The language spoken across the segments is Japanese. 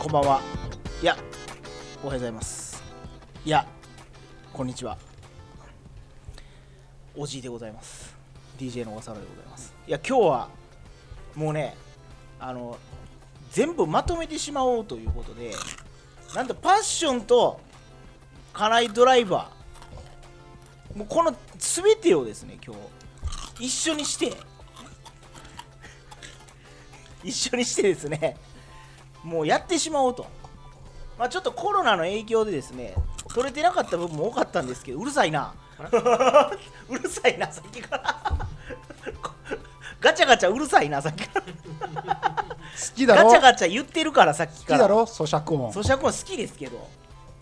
こんばんは。いやおはようございます。いやこんにちは。おじいでございます。DJ の小笠原でございます。いや今日はもうねあの全部まとめてしまおうということでなんとパッションとカナイドライバーもうこの全てをですね今日一緒にして一緒にしてですねもうやってしまおうと。まあちょっとコロナの影響でですね取れてなかった部分も多かったんですけどうるさいな。うるさいなさっきから。ガチャガチャうるさいなさっきから。好きだろ？ガチャガチャ言ってるからさっきから。好きだろ？咀嚼音。咀嚼音好きですけど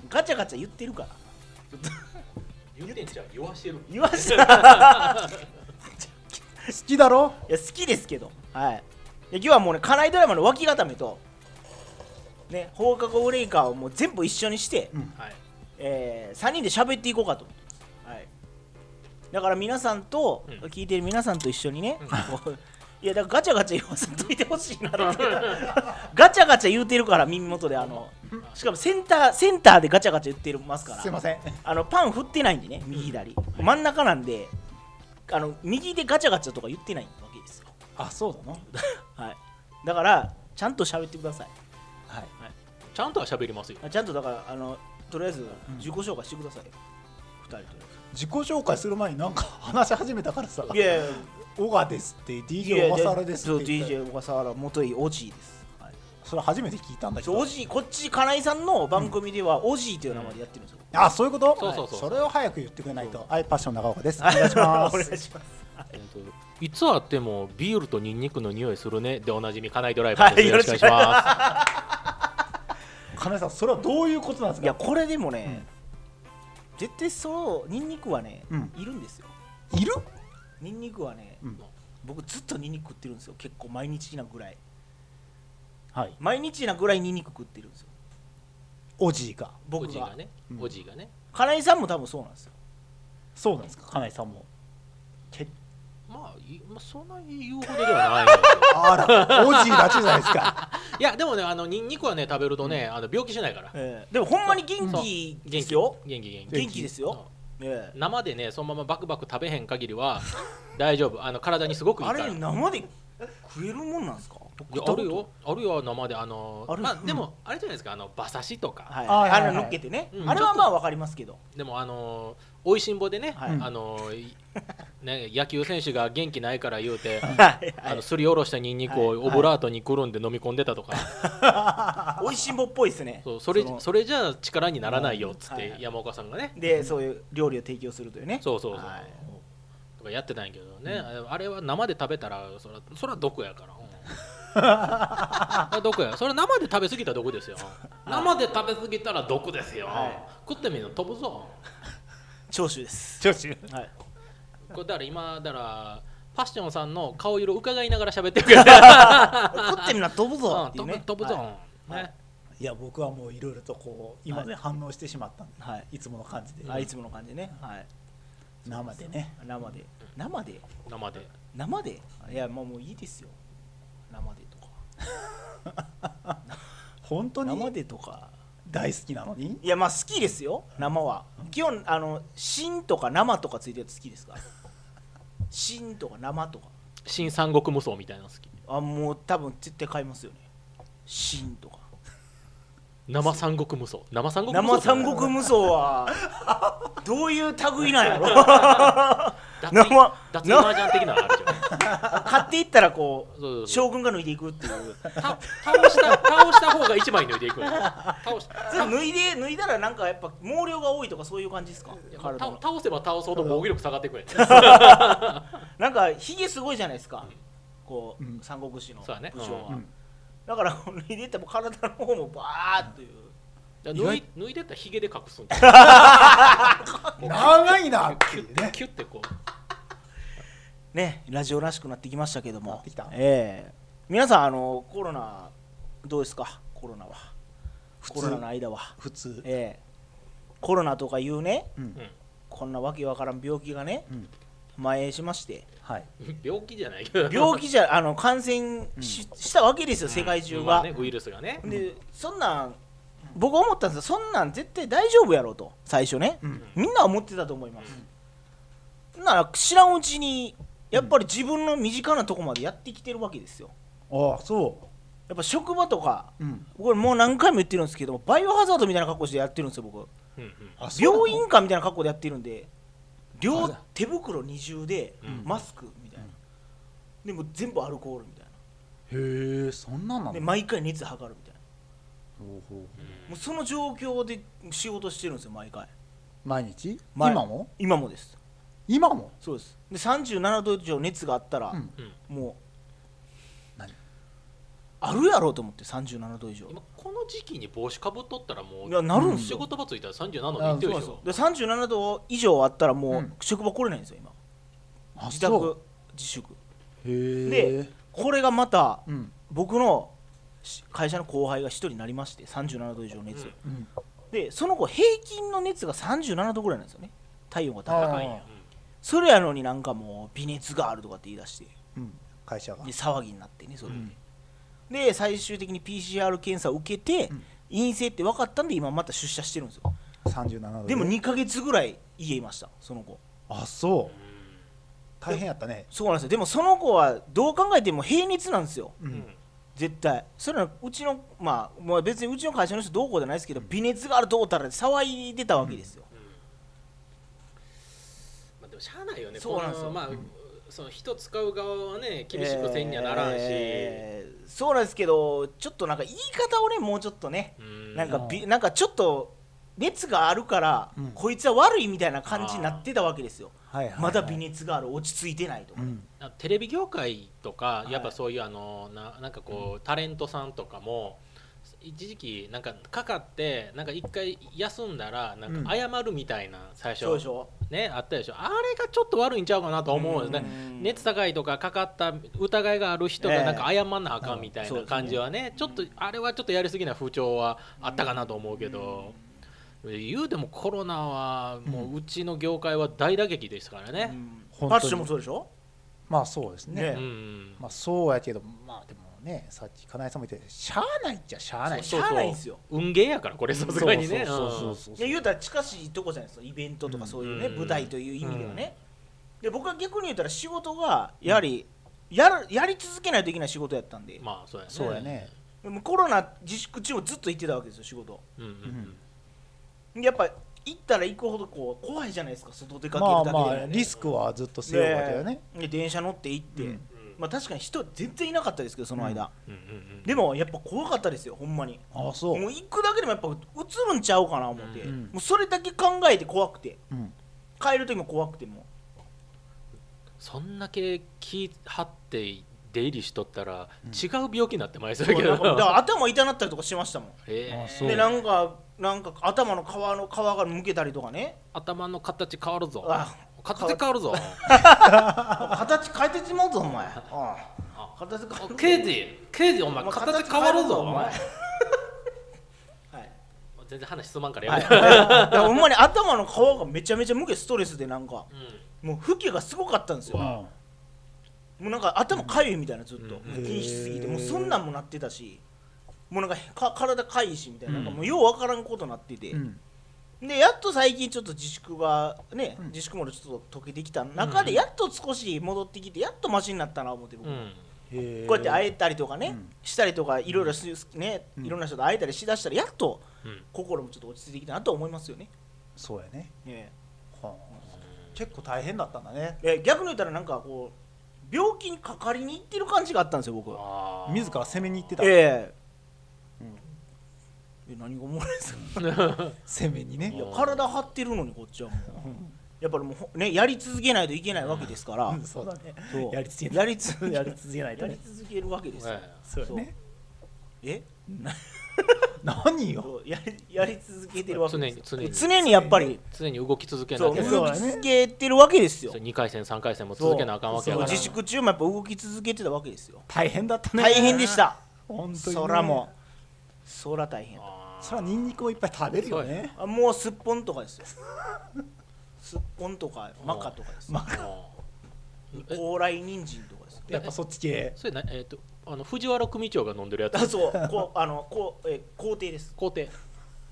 ガチャガチャ言ってるから。言ってんじゃん言わしてる。言わせた 好きだろ？いや好きですけど。はい。で今日はもうね家内ドラマの脇固めとね放課後ブレイカーをもう全部一緒にして、うん。はい。えー、3人で喋っていこうかと、はい、だから皆さんと、うん。聞いてる皆さんと一緒にね、うん。いやだからガチャガチャ言わせといてほしいなって。ガチャガチャ言うてるから耳元であのしかもセンターセンターでガチャガチャ言ってるますから。すいません。あのパン振ってないんでね右左。真ん中なんであの右でガチャガチャとか言ってないわけですよ。あそうだな はい、だからちゃんと喋ってくださいちゃんとは喋りますよ。ちゃんとだからあのとりあえず自己紹介してくださいよ、二人とり自己紹介する前になんか 話し始めたからさ。あえずいやいや。小川ですっていや DJ 小笠原ですそうって言った。DJ 小笠原元井オジーです、はい、それ初めて聞いたんだけど。そうオジーこっち金井さんの番組ではオジーという名前でやってるんですよ、あそういうこと？そうそうそう。それを早く言ってくれないと。はいパッション長岡です。おはい。願いしまお願いすします。えっといつあってもビールとニンニクの匂いするね。でおなじみカナイドライバーです、はいよろしくお願いしま金井さんそれはどういうことなんですか？いやこれでもね、絶対そうニンニクはね、うん。いるんですよ。いる？ニンニクはね、うん。僕ずっとニンニク食ってるんですよ。結構毎日なぐらい。はい。毎日なぐらいニンニク食ってるんですよ。おじいが。す僕が。おじいがね。うん。おじいがね。金井さんも多分そうなんですよ。そうなんですか？金井さんも。けまあいまあそんなに言うほどではないあらおじいだけじゃないですか。いやでもねあのニンニクはね食べるとね、あの病気しないから。ええ。でもほんまに元気元気ですよ。元気元気元気。ですよ、ええ。生でねそのままバクバク食べへん限りは 大丈夫。あの体にすごくいいあから。れ生で食えるもんなんですか？あるよ。あるよ生で。あのまあでもあれじゃないですかあの馬刺しとか、はい、あれ乗っけてね、うん。あれはまあわかりますけど、でもあのおいしんぼでね、はい。あのいね野球選手が元気ないから言うて、はいあのすりおろしたニンニクをオブラートにくるんで飲み込んでたとか、おいしんぼっぽいですね。そうそれの。それじゃ力にならないよっつって山岡さんがね、でそういう料理を提供するというね。そうそうそう、はい。とかやってたんやけどね、あれは生で食べたらそらそら毒やから。うん。毒や。それ生で食べ過ぎたら毒ですよ。生で食べ過ぎたら毒ですよ、はい。食ってみるの飛ぶぞ長州です、調子はい、これだから今だからパッションさんの顔色伺いながら喋ってくれた食 ってみな飛ぶぞっていう飛ぶね飛ぶぞ、はい。ね。い。や僕はもういろいろとこう今で反応してしまったんで、はい。い、つもの感じで、あいつもの感じね、はい、生でね。生で。生で？生で。生で？いやもうもういいですよ。生でとか。本当に？生でとか大好きなのに？いやまあ好きですよ。生は。基本あの芯とか生とかついてるやつ好きですか？ら 芯とか生とか。新三国無双みたいなの好き。あもう多分絶対買いますよね。芯とか生三国無双。生三国無双生三国無双はどういう類なんやろ？脱生脱麻雀的なのあるじゃん。買っていったらこそうそううそう。将軍が脱いでいくっていう。た倒した倒した方が一枚脱いでいくの倒しそれ脱いで脱いだらなんかやっぱ毛量が多いとかそういう感じですか？倒倒せば倒そうと防御力下がってくれ なんかひげすごいじゃないですか。こう、うん。三国志のそうだね。武将は、うんだから脱いでいったら体の方もバーッという。脱い脱いでったらヒゲで隠すんだ。長いなってキュッいうね。キュッてこう。ねラジオらしくなってきましたけども。ええ。皆さんあのコロナどうですか？コロナは。普コロナの通間は。普通。ええ。コロナとかいうね。うん。うん。こんなわけわからん病気がね。うん蔓延しまして。はい。病気じゃないけど。病気じゃあの感染し,、したわけですよ世界中が、ウイルスがね。でそんなん僕思ったんですよ。そんなん絶対大丈夫やろうと。最初ね、うん。みんな思ってたと思います、なら知らんうちにやっぱり自分の身近なとこまでやってきてるわけですよ。ああそやっぱ職場とかううん。これもう何回も言ってるんですけどバイオハザードみたいな格好してやってるんですよ僕。病院かみたいな格好でやってるんで両あ手袋二重でうん。マスクみたいな、でも全部アルコールみたいへえそんなんなのなで毎回熱測るみたいな。ほうほうもうその状況で仕事してるんですよ毎回。毎日？毎今も？今もです。今も？そうです。で37度以上熱があったら、うん。うん。もあるやろうと思って37度以上。今この時期に帽子かぶっとったらもいうやなるんです仕よ、事場ついたら37度いってるでしょで37度以上あったらもううん。職場来れないんですよ今。あ自そう。宅自粛。へえ。これがまたうん。僕のし会社の後輩が1人になりまして37度以上熱、うん。うん。でその後平均の熱が37度ぐらいなんですよね。体温が高い高いん。やそれやのになんかもう微熱があるとかって言い出して。うん。会社が。で騒ぎになってねそれで、うんで最終的に PCR 検査を受けて、うん。陰性って分かったんで今また出社してるんですよ。37度で。も2ヶ月ぐらい家いましたその子。あそう。大変やったね。そうなんですよ。でもその子はどう考えても平熱なんですよ。ううん。ん絶対。それはうちのまあ、まあ、別にうちの会社の人どうこうじゃないですけど微熱があるどうたら騒いでたわけですよ、まあでもしゃあないよね。そうなんですよ。まあその人使う側はね厳しくせんにはならんし、えーそうなんですけどちょっとなんか言い方をねもうちょっとねうん。なんかびなんかちょっと熱があるから、うん。こいつは悪いみたいな感じになってたわけですよ。はいはいはいまだ微熱がある落ち着いてないとか、うん。あテレビ業界とかいやっぱそういうあのななんかこうタレントさんとかも一時期なんかかかってなんか一回休んだらなんか謝るみたいな最初。そうでしょ。ねあったでしょ。あれがちょっと悪いんちゃうかなと思うんですね。うん。熱高いとかかかった疑いがある人ええ。がなんか謝んなあかんみたいな感じはねちょっとあれはちょっとやりすぎな風潮はあったかなと思うけど。言うてもコロナはもううちの業界は大打撃ですからね。うん。本当に。ファッションもそうでしょ？まあそうですね。ね。うん。まあそうやけどまあでもねさっき金井さんも言ってしゃあないっちゃしゃあない。しゃあないんですよ。運ゲーやからこれさすがにね。そうそうそうそういや言うたら近しいとこじゃないですかイベントとかそういうね、うん。舞台という意味ではね、で僕は逆に言ったら仕事がやはりやるやり続けないといけない仕事やったんで、まあそうやね。そうやね。でもコロナ自粛中もずっと行ってたわけですよ仕事。やっぱ行ったら行くほどこう怖いじゃないですか。外出かけまあるだけで。もね、まあリスクはずっと背負うわけよね。で電車乗って行って、うんまあ確かに人全然いなかったですけどその間、でもやっぱ怖かったですよほんまに。ああそう。もう行くだけでもやっぱ映るんちゃうかな思って、うん。もうそれだけ考えて怖くて。うん。帰る時も怖くて。もそんだけ気張って出入りしとったらうん。違う病気になってまいそうそうやけどだから頭痛なったりとかしてましたもん。えあそう。でなんかなんか頭の皮の皮がむけたりとかね。頭の形変わるぞ。あ形変わるぞ。形変えてしまうぞお前。ああ形変える刑事刑事お前お前形変わるぞ。お前。はい。全然話進まんからはいやめて、い。やほんまに頭の皮がめちゃめちゃむけストレスでなんかうん。もう吹きがすごかったんですよ。うわもうなんか頭かゆいみたいなずっと。うん。気にしすぎて。もうそんなんもなってたしもうなんかか体かいしみたいな。うんなん。かもうようわからんことなってて。うんでやっと最近ちょっと自粛がね、うん。自粛もちょっと解けてきた中でうん。やっと少し戻ってきてやっとマシになったな思って僕、うん。こうやって会えたりとかね、うん。したりとかいろいろすね、うん。いろんな人と会えたりしだしたらやっとうん。心もちょっと落ち着いてきたなと思いますよね。そうやね。ね。はあ。結構大変だったんだね。え逆に言ったらなんかこう病気にかかりに行ってる感じがあったんですよ僕。自ら攻めに行ってた。ええ何がおもろいですか？攻めにね。いや体張ってるのにこっちはもう。やっぱりもうほねやり続けないといけないわけですから、うんそうだね。そう。やり続けやりつ やり続けないとやりね続けるわけですよ、えそうやね。え？何よ。やりやり続けてるわけですよ。常に常に。やっぱり。常に動き続けなきゃそう動き続けてるわけですよ2回戦3回戦も続けなあかんわけやから自粛中もやっぱ動き続けてたわけですよ大変だったね大変でした本当にねそらもうそら大変そらニンニクをいっぱい食べるよね。あもうすっぽんとかですよ。すっぽんとかマカとかですよ。まも高麗人参とかですやっぱそっち系。それなえっ、とあの藤原組長が飲んでるやつあそう。こうあのこう、えー、皇帝です。皇帝。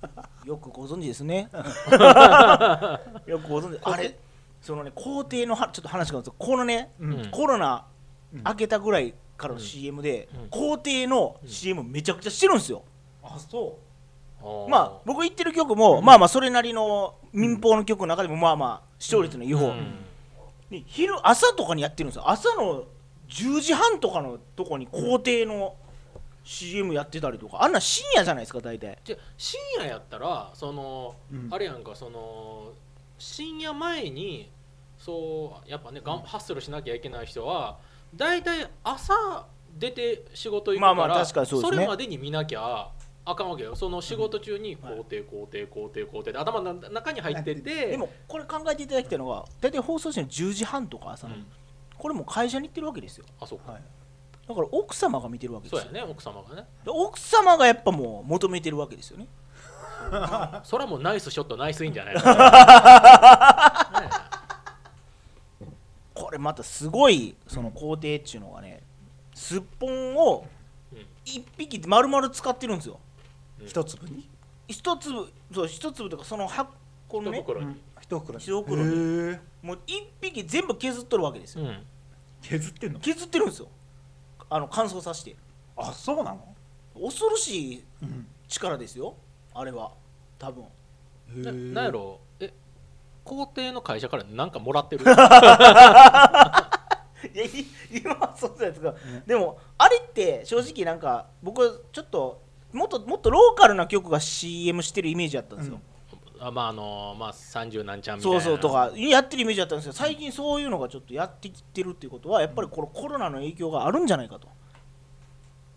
よくご存知ですね。よくご存知。あれそのね皇帝のはちょっと話がこのね、うん。コロナうん。明けたぐらいからの CM で、うん。皇帝の CM めちゃくちゃしてるんですよ、あそまあ僕言ってる曲も、まあまあそれなりの民放の曲の中でもまあまあ視聴率のいい方、う昼朝とかにやってるんですよ。朝の10時半とかのとこに皇帝の CM やってたりとか。あんなん深夜じゃないですか大体。じゃあ深夜やったらその、うん。あれやんかその深夜前にそうやっぱねがんハッスルしなきゃいけない人は大体朝出て仕事行くから、まあまあ確かにそれまでに見なきゃあかんわけよ。その仕事中に皇帝皇帝皇帝皇帝って頭の中に入ってて。でもこれ考えていただきたいのが大体放送時の10時半とか朝の、うん。これも会社に行ってるわけですよ。あそうか、はい。だから奥様が見てるわけですよ。そうやね奥様がね。で奥様がやっぱもう求めてるわけですよね。それはもうナイスショットナイスインじゃない ねこれまたすごいその工程っていうのがねすっぽんをうん。1匹丸々使ってるんですよ一粒に？一粒そう一粒とかその箱のね。一袋に、うん一袋に。一袋に。へえ。もう1匹全部削っとるわけですよ。うん。削ってんの？削ってるんですよ。あの乾燥させて。あそうなの？恐ろしいうん。力ですよ。あれは。多分。なへえ。なんやろ？え皇帝の会社から何かもらってる？いやい今はそうじゃないですか、でもあれって正直なんか僕ちょっともっともっとローカルな曲が CM してるイメージだったんですよ、あまああのまあ30何ちゃんみたいな。そうそうとかやってるイメージだったんですけど最近そういうのがちょっとやってきてるっていうことはやっぱりこのコロナの影響があるんじゃないかと。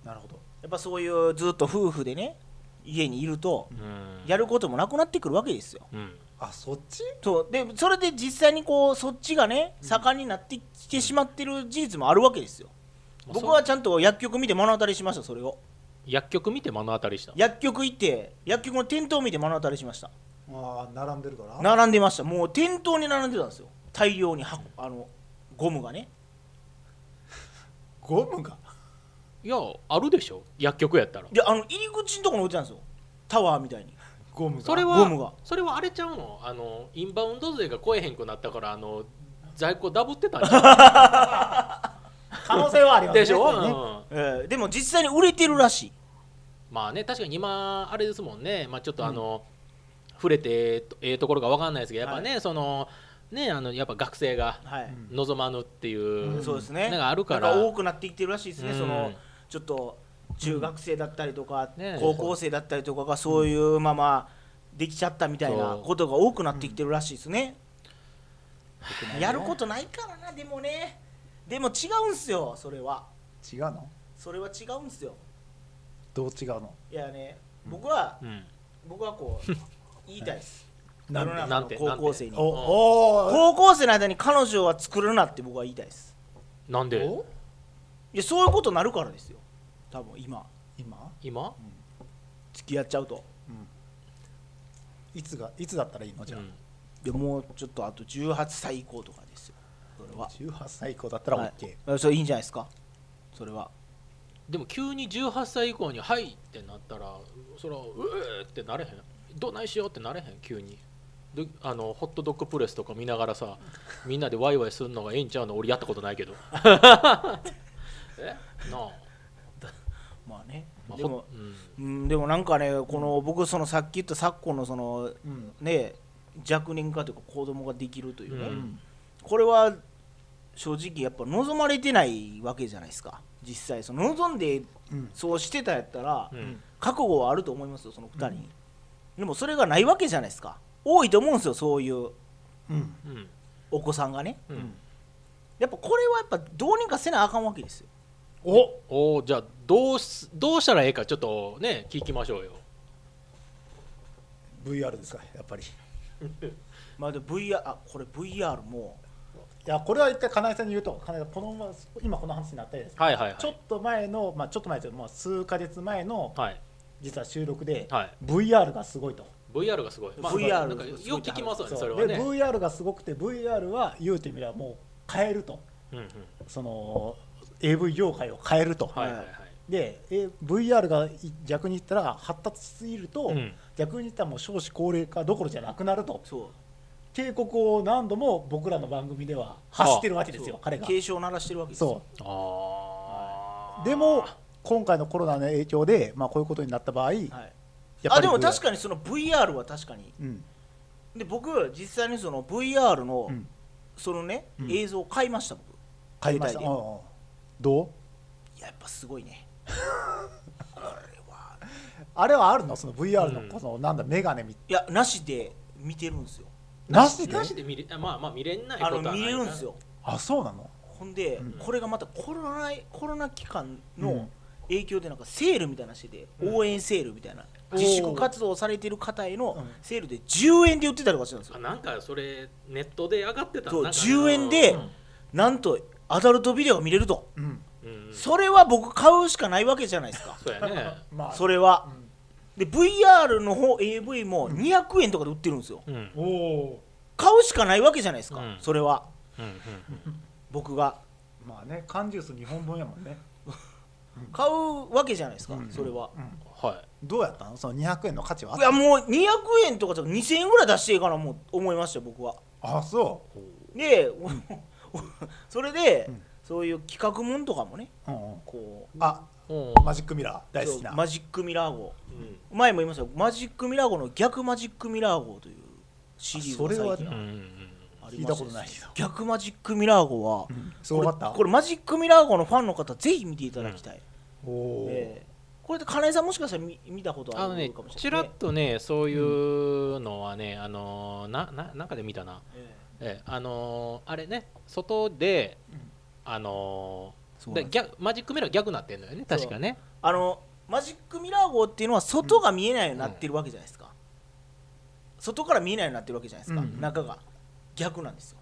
なるほど。やっぱそういうずっと夫婦でね家にいるとうん。やることもなくなってくるわけですよ。うん。あそっち？そう。でそれで実際にこうそっちがね盛んになってきてしまってる事実もあるわけですよ。まあ僕はちゃんと薬局見て目の当たりしましたそれを薬局見て目の当たりした。薬局行って薬局の店頭見て目の当たりしました。ああ並んでるから？並んでました。もう店頭に並んでたんですよ。大量に箱あのゴムがね。ゴムが？いやあるでしょ？薬局やったら。であの入り口のところに置いてたんですよ。タワーみたいに。ゴムが？それはゴムが。それはあれちゃうの？あのインバウンド税が超えへんくなったからあの在庫ダブってたんじゃ 可能性はありますね。んでしょ、うんえーでも実際に売れてるらしい。まあね確かに今あれですもんね、まあ、ちょっとあの、触れてええところが分かんないですけどやっぱね、そのねあのやっぱ学生がはい、うん望まぬっていう、うん。そうですね。なんかあるから。多くなってきてるらしいですね、うん。そのちょっと中学生だったりとか、ね。高校生だったりとかがそういうままできちゃったみたいなことが多くなってきてるらしいですね、やることないからなでもね。でも違うんすよそれは。違うの？それは違うんすよ。どう違うの？いやね僕は、うん。僕はこう言いたいです。世 なんで？の中のなんて高校生に。おおー。高校生の間に彼女は作るなって僕は言いたいです。なんで？おいやそういうことになるからですよ。多分今。今？今、付き合っちゃうと。いつがいつだったらいいの？じゃあ、うん。でもうちょっとあと18歳以降とかですよ。それは。18歳以降だったらはい。OK、それいいんじゃないですか？それはでも急に18歳以降に「はい」ってなったらそれは「うえ」ってなれへん？どないしようってなれへん？急に。であのホットドッグプレスとか見ながらさ みんなでワイワイするのがええんちゃうの？俺やったことないけど。え？なあ、まあね。まあ、でもほうん。うんでもなんかねこの僕そのさっき言った昨今のそのうん。ね若年化というか子供ができるというね、うん。これは正直やっぱ望まれてないわけじゃないですか実際その望んでうん。そうしてたやったら、うん。覚悟はあると思いますよその2人に、でもそれがないわけじゃないですか。多いと思うんですよそういうお子さんがね。うん。やっぱこれはやっぱどうにかせなあかんわけですよ。おおーじゃあどうすどうしたらええかちょっとね聞きましょうよ。VR ですかやっぱり。い まあで VR あこれ VR もやこれは一回金井さんに言うと金井さんこのまま今この話になったじゃないですか。はいはいはい。ちょっと前の、まあ、ちょっと前というかもう数ヶ月前のはい。実は収録で、はい。VR がすごいと、VR がすごい、VR なんかよく聞きますよねそれはね。で VR がすごくて VR は言うてみればもう変えると。うんうん。その AV 業界を変えると、はいはいはい。でえ VR がい逆に言ったら発達しすぎると、うん。逆に言ったらもう少子高齢化どころじゃなくなると。そう警告を何度も僕らの番組では走ってるわけですよ彼が。警鐘を鳴らしてるわけですよ。そう。でも今回のコロナの影響で、まあ、こういうことになった場合、はい。やっぱりあでも確かかにその VR は確かに。うん。で僕実際にその VR のうん。そのねうん。映像を買いました僕。買いました。どう？いややっぱすごいね。これはあれはあるの？その VR うん。のこの、なんだ眼鏡みいやなしで見てるんですよなしで？なしで見れあまあまあ見れないことはないあの見れるんですよ。あそうなの？ほんで、うん。これがまたコロナコロナ期間のうん。影響でなんかセールみたいなのしてて、うん。応援セールみたいなおー。自粛活動をされてる方へのうん。セールで10円で売ってたりとかしてたんですよ。あなんかそれネットで上がってた。そうなんか10円でうんなんとアダルトビデオが見れると、うん。うん。それは僕買うしかないわけじゃないですか。そうやね。まあ。それは。うんで VR の方 AV も200円とかで売ってるんですよ。うん。おお買うしかないわけじゃないですか、うん。それは。うんうん僕が。まあね缶ジュース2本分やもんね、買うわけじゃないですか、うん。それは、うん、はい。どうやったのその200円の価値はいた？やもう200円とかじゃ2000円ぐらい出していいかなもう思いましたよ僕は。あそで、それで、うん。そういう企画もんとかもねう、うんうん、こう。あうんマジックミラー大好きな。マジックミラー号。うん。前も言いました。よマジックミラー号の逆マジックミラー号というシリーズがうんうん。ありまして聞いたことないけど逆マジックミラー号は、うん。すごかった？これマジックミラー号のファンの方ぜひ見ていただきたい、おおー、ええ。これで金井さんもしかしたら見見たことあるあのねかもしちらっれない、とねそういうのはね、あのーなななんかで見たな、ええ。えあのーあれね外で、うん。あので逆マジックミラー逆なってんのよね。確かね。あのマジックミラー号っていうのは外が見えないようになってるわけじゃないですか、外から見えないようになってるわけじゃないですか、うん。中が。逆なんですよ。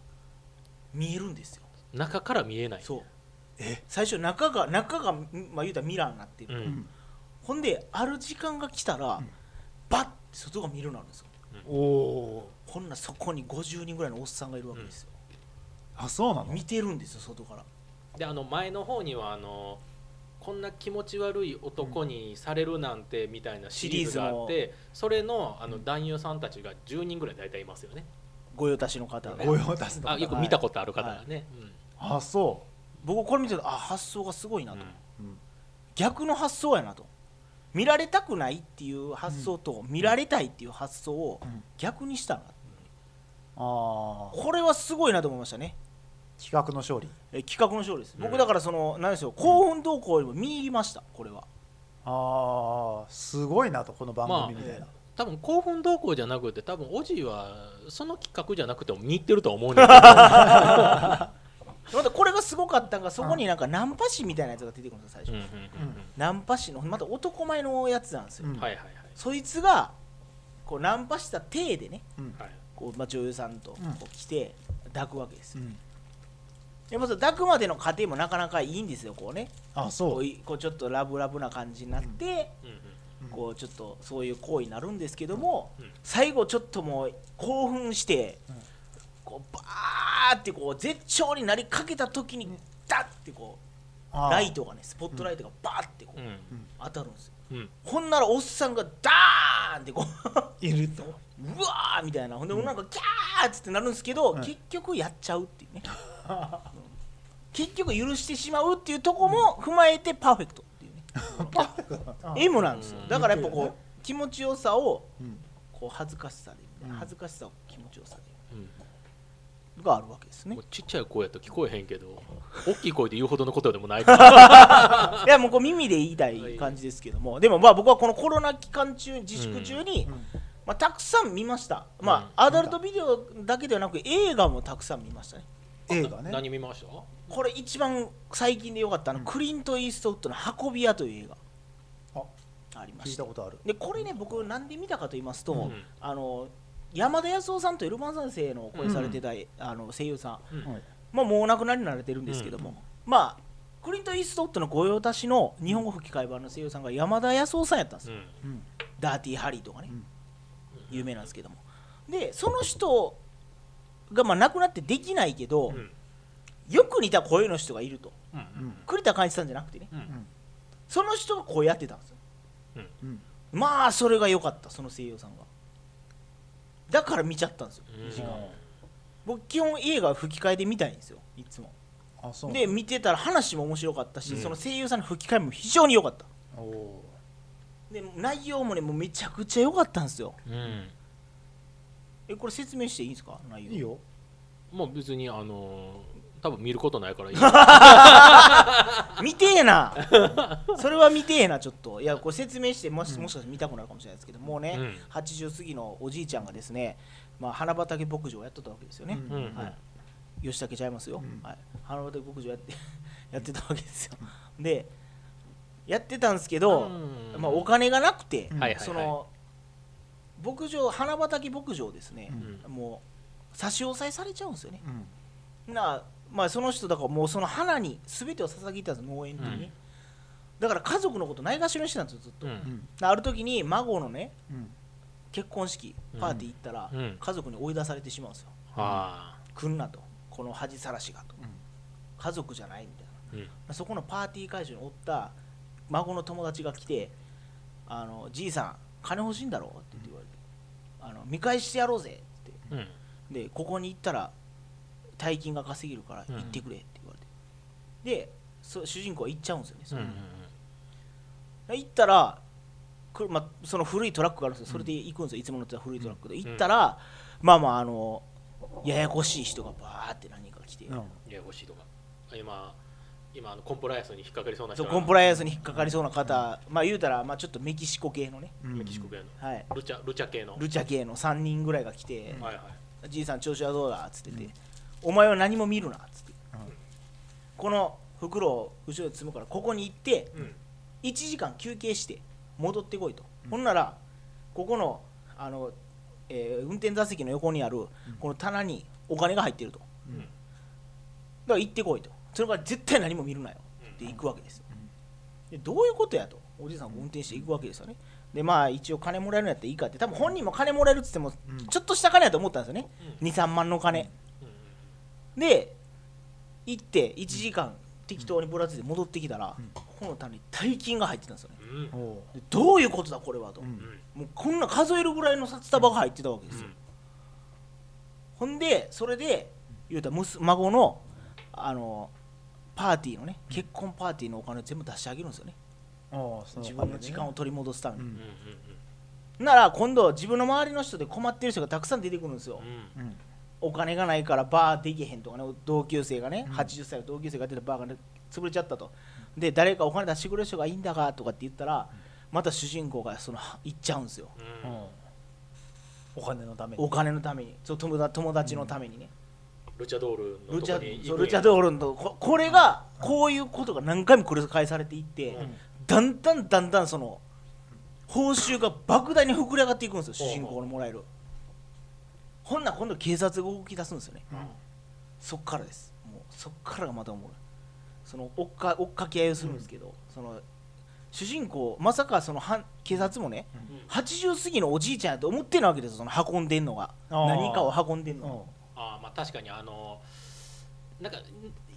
見えるんですよ。中から見えない。そう。え？最初中が中が、まあ、言うたらミラーになってる、ううん。んほんである時間が来たら、うん。バッて外が見えるようになるんですよ。おおほんならそこに50人ぐらいのおっさんがいるわけですよ、ーあそうなの？見てるんですよ外からであの前の方にはあのこんな気持ち悪い男にされるなんてみたいなシリーズがあって、それのあの男優さんたちが10人ぐらい大体いますよね。御用達の方が。ご用達のあよく見たことある方がね、あそ僕これ見ててあ発想がすごいなと、うん。う、うん、逆の発想やなと。見られたくないっていう発想と、見られたいっていう発想をうん。逆にしたなああこれはすごいなと思いましたね企画の勝利。え企画の勝利です、うん。僕だからその何でしょう興奮動向よりも見入りましたこれは。ああすごいなとこの番組みたいな、多分興奮動向じゃなくて多分おじいはその企画じゃなくても見入ってると思うんだまたこれがすごかったのがそこになんかナンパ師みたいなやつが出てくるんですよ最初、けど、うんうんうん。ナンパ師のまた男前のやつなんですよ、うんうん。はいはいはい。そいつがこうナンパした体でねうん。はい。こう、まあ、女優さんとこう来て抱くわけですよ、うんでまず抱くまでの過程もなかなかいいんですよこうね。こあそう。こうちょっとラブラブな感じになって、こうちょっとそういう行為になるんですけども、うん。最後ちょっともう興奮して、うん。こうバーってこう絶頂になりかけた時にダッてこうライトがねスポットライトがバーってこう、うん。当たるんですよ。うん。ほんならおっさんがダーンってこういると。うわーみたいな。ほんでなんかキャーっつってなるんですけど、うん。結局やっちゃうっていうね 結局許してしまうっていうとこも踏まえてパーフェクトっていうね。あ M なんですよ。うんだからやっぱこう気持ちよさをうん。こう恥ずかしさで恥ずかしさを気持ちよさでうん。があるわけですね。ちっちゃい声やと聞こえへんけど大きい声で言うほどのことでもないから。いやもうこう耳で言いたい感じですけども。でもまあ僕はこのコロナ期間中自粛中に、うん。まあ、たくさん見ました。まあ、アダルトビデオだけではなく映画もたくさん見ましたね映画ね何見ました？これ一番最近でよかったの、うん。クリント・イーストウッドの「運び屋」という映あ画。ありま聞いしたたことある。でこれね僕なんで見たかと言いますと、うん。あの山田康夫さんとエルマン三世の声されてた、あの声優さん、うん。はい。まあ、もうお亡くなりになられてるんですけども、まあクリント・イーストウッドの御用達の日本語吹き替え版の声優さんが山田康夫さんやったんですよ、うん。うん。ダーティーハリーとかね、うん。有名なんですけども。でその人がまあ亡くなってできないけど、うん。よく似た声の人がいると。うん。うん栗田寛一さんじゃなくてね。うん。その人が声やってたんですよ。うん。まあそれが良かったその声優さんが。だから見ちゃったんですようん。2時間。僕基本映画吹き替えで見たいんですよいつも。あそうで見てたら話も面白かったし、うん。その声優さんの吹き替えも非常に良かった。で内容もねもうめちゃくちゃ良かったんですよ。うんえこれ説明していいですか？内容。いいよ。まあ別にあのー多分見ることないからいい。見てえな。それは見てえなちょっと。いやこれ説明してもしもしかしたら見たくなるかもしれないですけどもうね、うん。80過ぎのおじいちゃんがですね、まあ、花畑牧場をやっとったわけですよね、うん。うん。はい、吉武ちゃいますよ、うん。はい、花畑牧場やって やってたわけですよ。でやってたんですけど、うん。まあ、お金がなくて、うん。はいはいはい。その牧場花畑牧場ですね、うん。もう差し押さえされちゃうんですよね。うん。なまあその人だからもうその花に全てを捧げてたんです農園に、うん。だから家族のことないがしろにしてたんですよずっと、ある時に孫のねうん。結婚式パーティー行ったら、うん。家族に追い出されてしまうんですよ。あ。来んなと。この恥さらしがと。家族じゃないみたいな。ーうん。そこのパーティー会場におった孫の友達が来て「あのじいさん金欲しいんだろ?」って言われて「あの見返してやろうぜ」って。うん。でここに行ったら大金が稼げるから行ってくれって言われて、でそ主人公は行っちゃうんですよね、それ。うん行ったらくまその古いトラックがあるんですよ。それで行くんですよ。いつも乗ってた古いトラックで。行ったら、まあまああのややこしい人がバーって何人か来て、うん。ややこしいとか。今今あのコンプライアンスに引っかかりそうな人そうコンプライアンスに引っかかりそうな方、まあ言うたら、まあ、ちょっとメキシコ系のね、うん。メキシコ系の。はい、ルチャルチャ系の。ルチャ系の3人ぐらいが来てはいはい「じいさん調子はどうだ?」っつってて、お前は何も見るな」っつって、うん。この袋を後ろで積むからここに行ってうん。1時間休憩して戻ってこいと、ほんならここのあの、えー運転座席の横にあるこの棚にお金が入ってると、うん。だから行ってこいとそれから絶対何も見るなよ。って行くわけですよ、でどういうことやと。おじいさんが運転して行くわけですよね。でまあ一応金もらえるんやったらいいかって。多分本人も金もらえるっつってもうん。ちょっとした金やと思ったんですよね、う23万の金、で行って1時間適当にぶらついて戻ってきたら、うん。ここの棚に大金が入ってたんですよね。うん。どういうことだこれはと、うん。もうこんな数えるぐらいの札束が入ってたわけですよ、ほんでそれで言うたら息孫のあのパーティーのね結婚パーティーのお金を全部出してあげるんですよね。おーそ自分の時間を取り戻すために、うん。うんなら今度自分の周りの人で困ってる人がたくさん出てくるんですよ、うん。うん。うんお金がないからバーできへんとかね同級生がね、うん。80歳の同級生がやってたバーが、ね、潰れちゃったと。で誰かお金出してくれる人がいいんだがとかって言ったらまた主人公がその行っちゃうんですよ。うん。うん。お金のために。お金のために。そう友達友達のためにね、ルチャドールのルチとこにャルチャドールのこ。これがこういうことが何回も繰り返されていって、うん。だんだんだんだんその報酬が莫大に膨れ上がっていくんですよ主人公のもらえる。ほんなら今度警察が動き出すんですよね。そっからです。もうそっからがまたおもろい。その追っか追っかけ合いをするんですけど、その主人公まさかそのはん警察もね、80過ぎのおじいちゃんやと思ってないわけですよその運んでんのが。あー。何かを運んでんのが。うんああまあ確かにあのなんか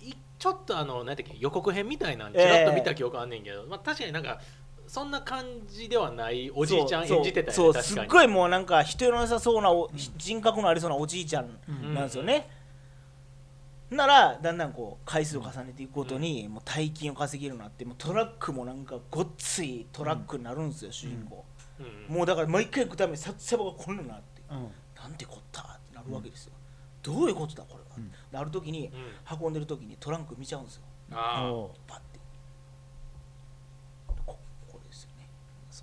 いちょっとあの何だっけ予告編みたいなんちらっと見た記憶あんねんけど、まあ確かになんかそんな感じではないおじいちゃん演じてたよねすっごいもうなんか人の良さそうなお、人格のありそうなおじいちゃんうんなんですよね、ならだんだんこう回数を重ねていくごとに、もう大金を稼げるようになってもうトラックもなんかごっついトラックになるんですよ、主人公、うん。うん。もうだから毎回行くために札束がこんなになってうん。なんてこったってなるわけですよ、どういうことだこれは、うん。である時にうん。運んでる時にトランク見ちゃうんですよ。ああ。おパッて。ここれですよね。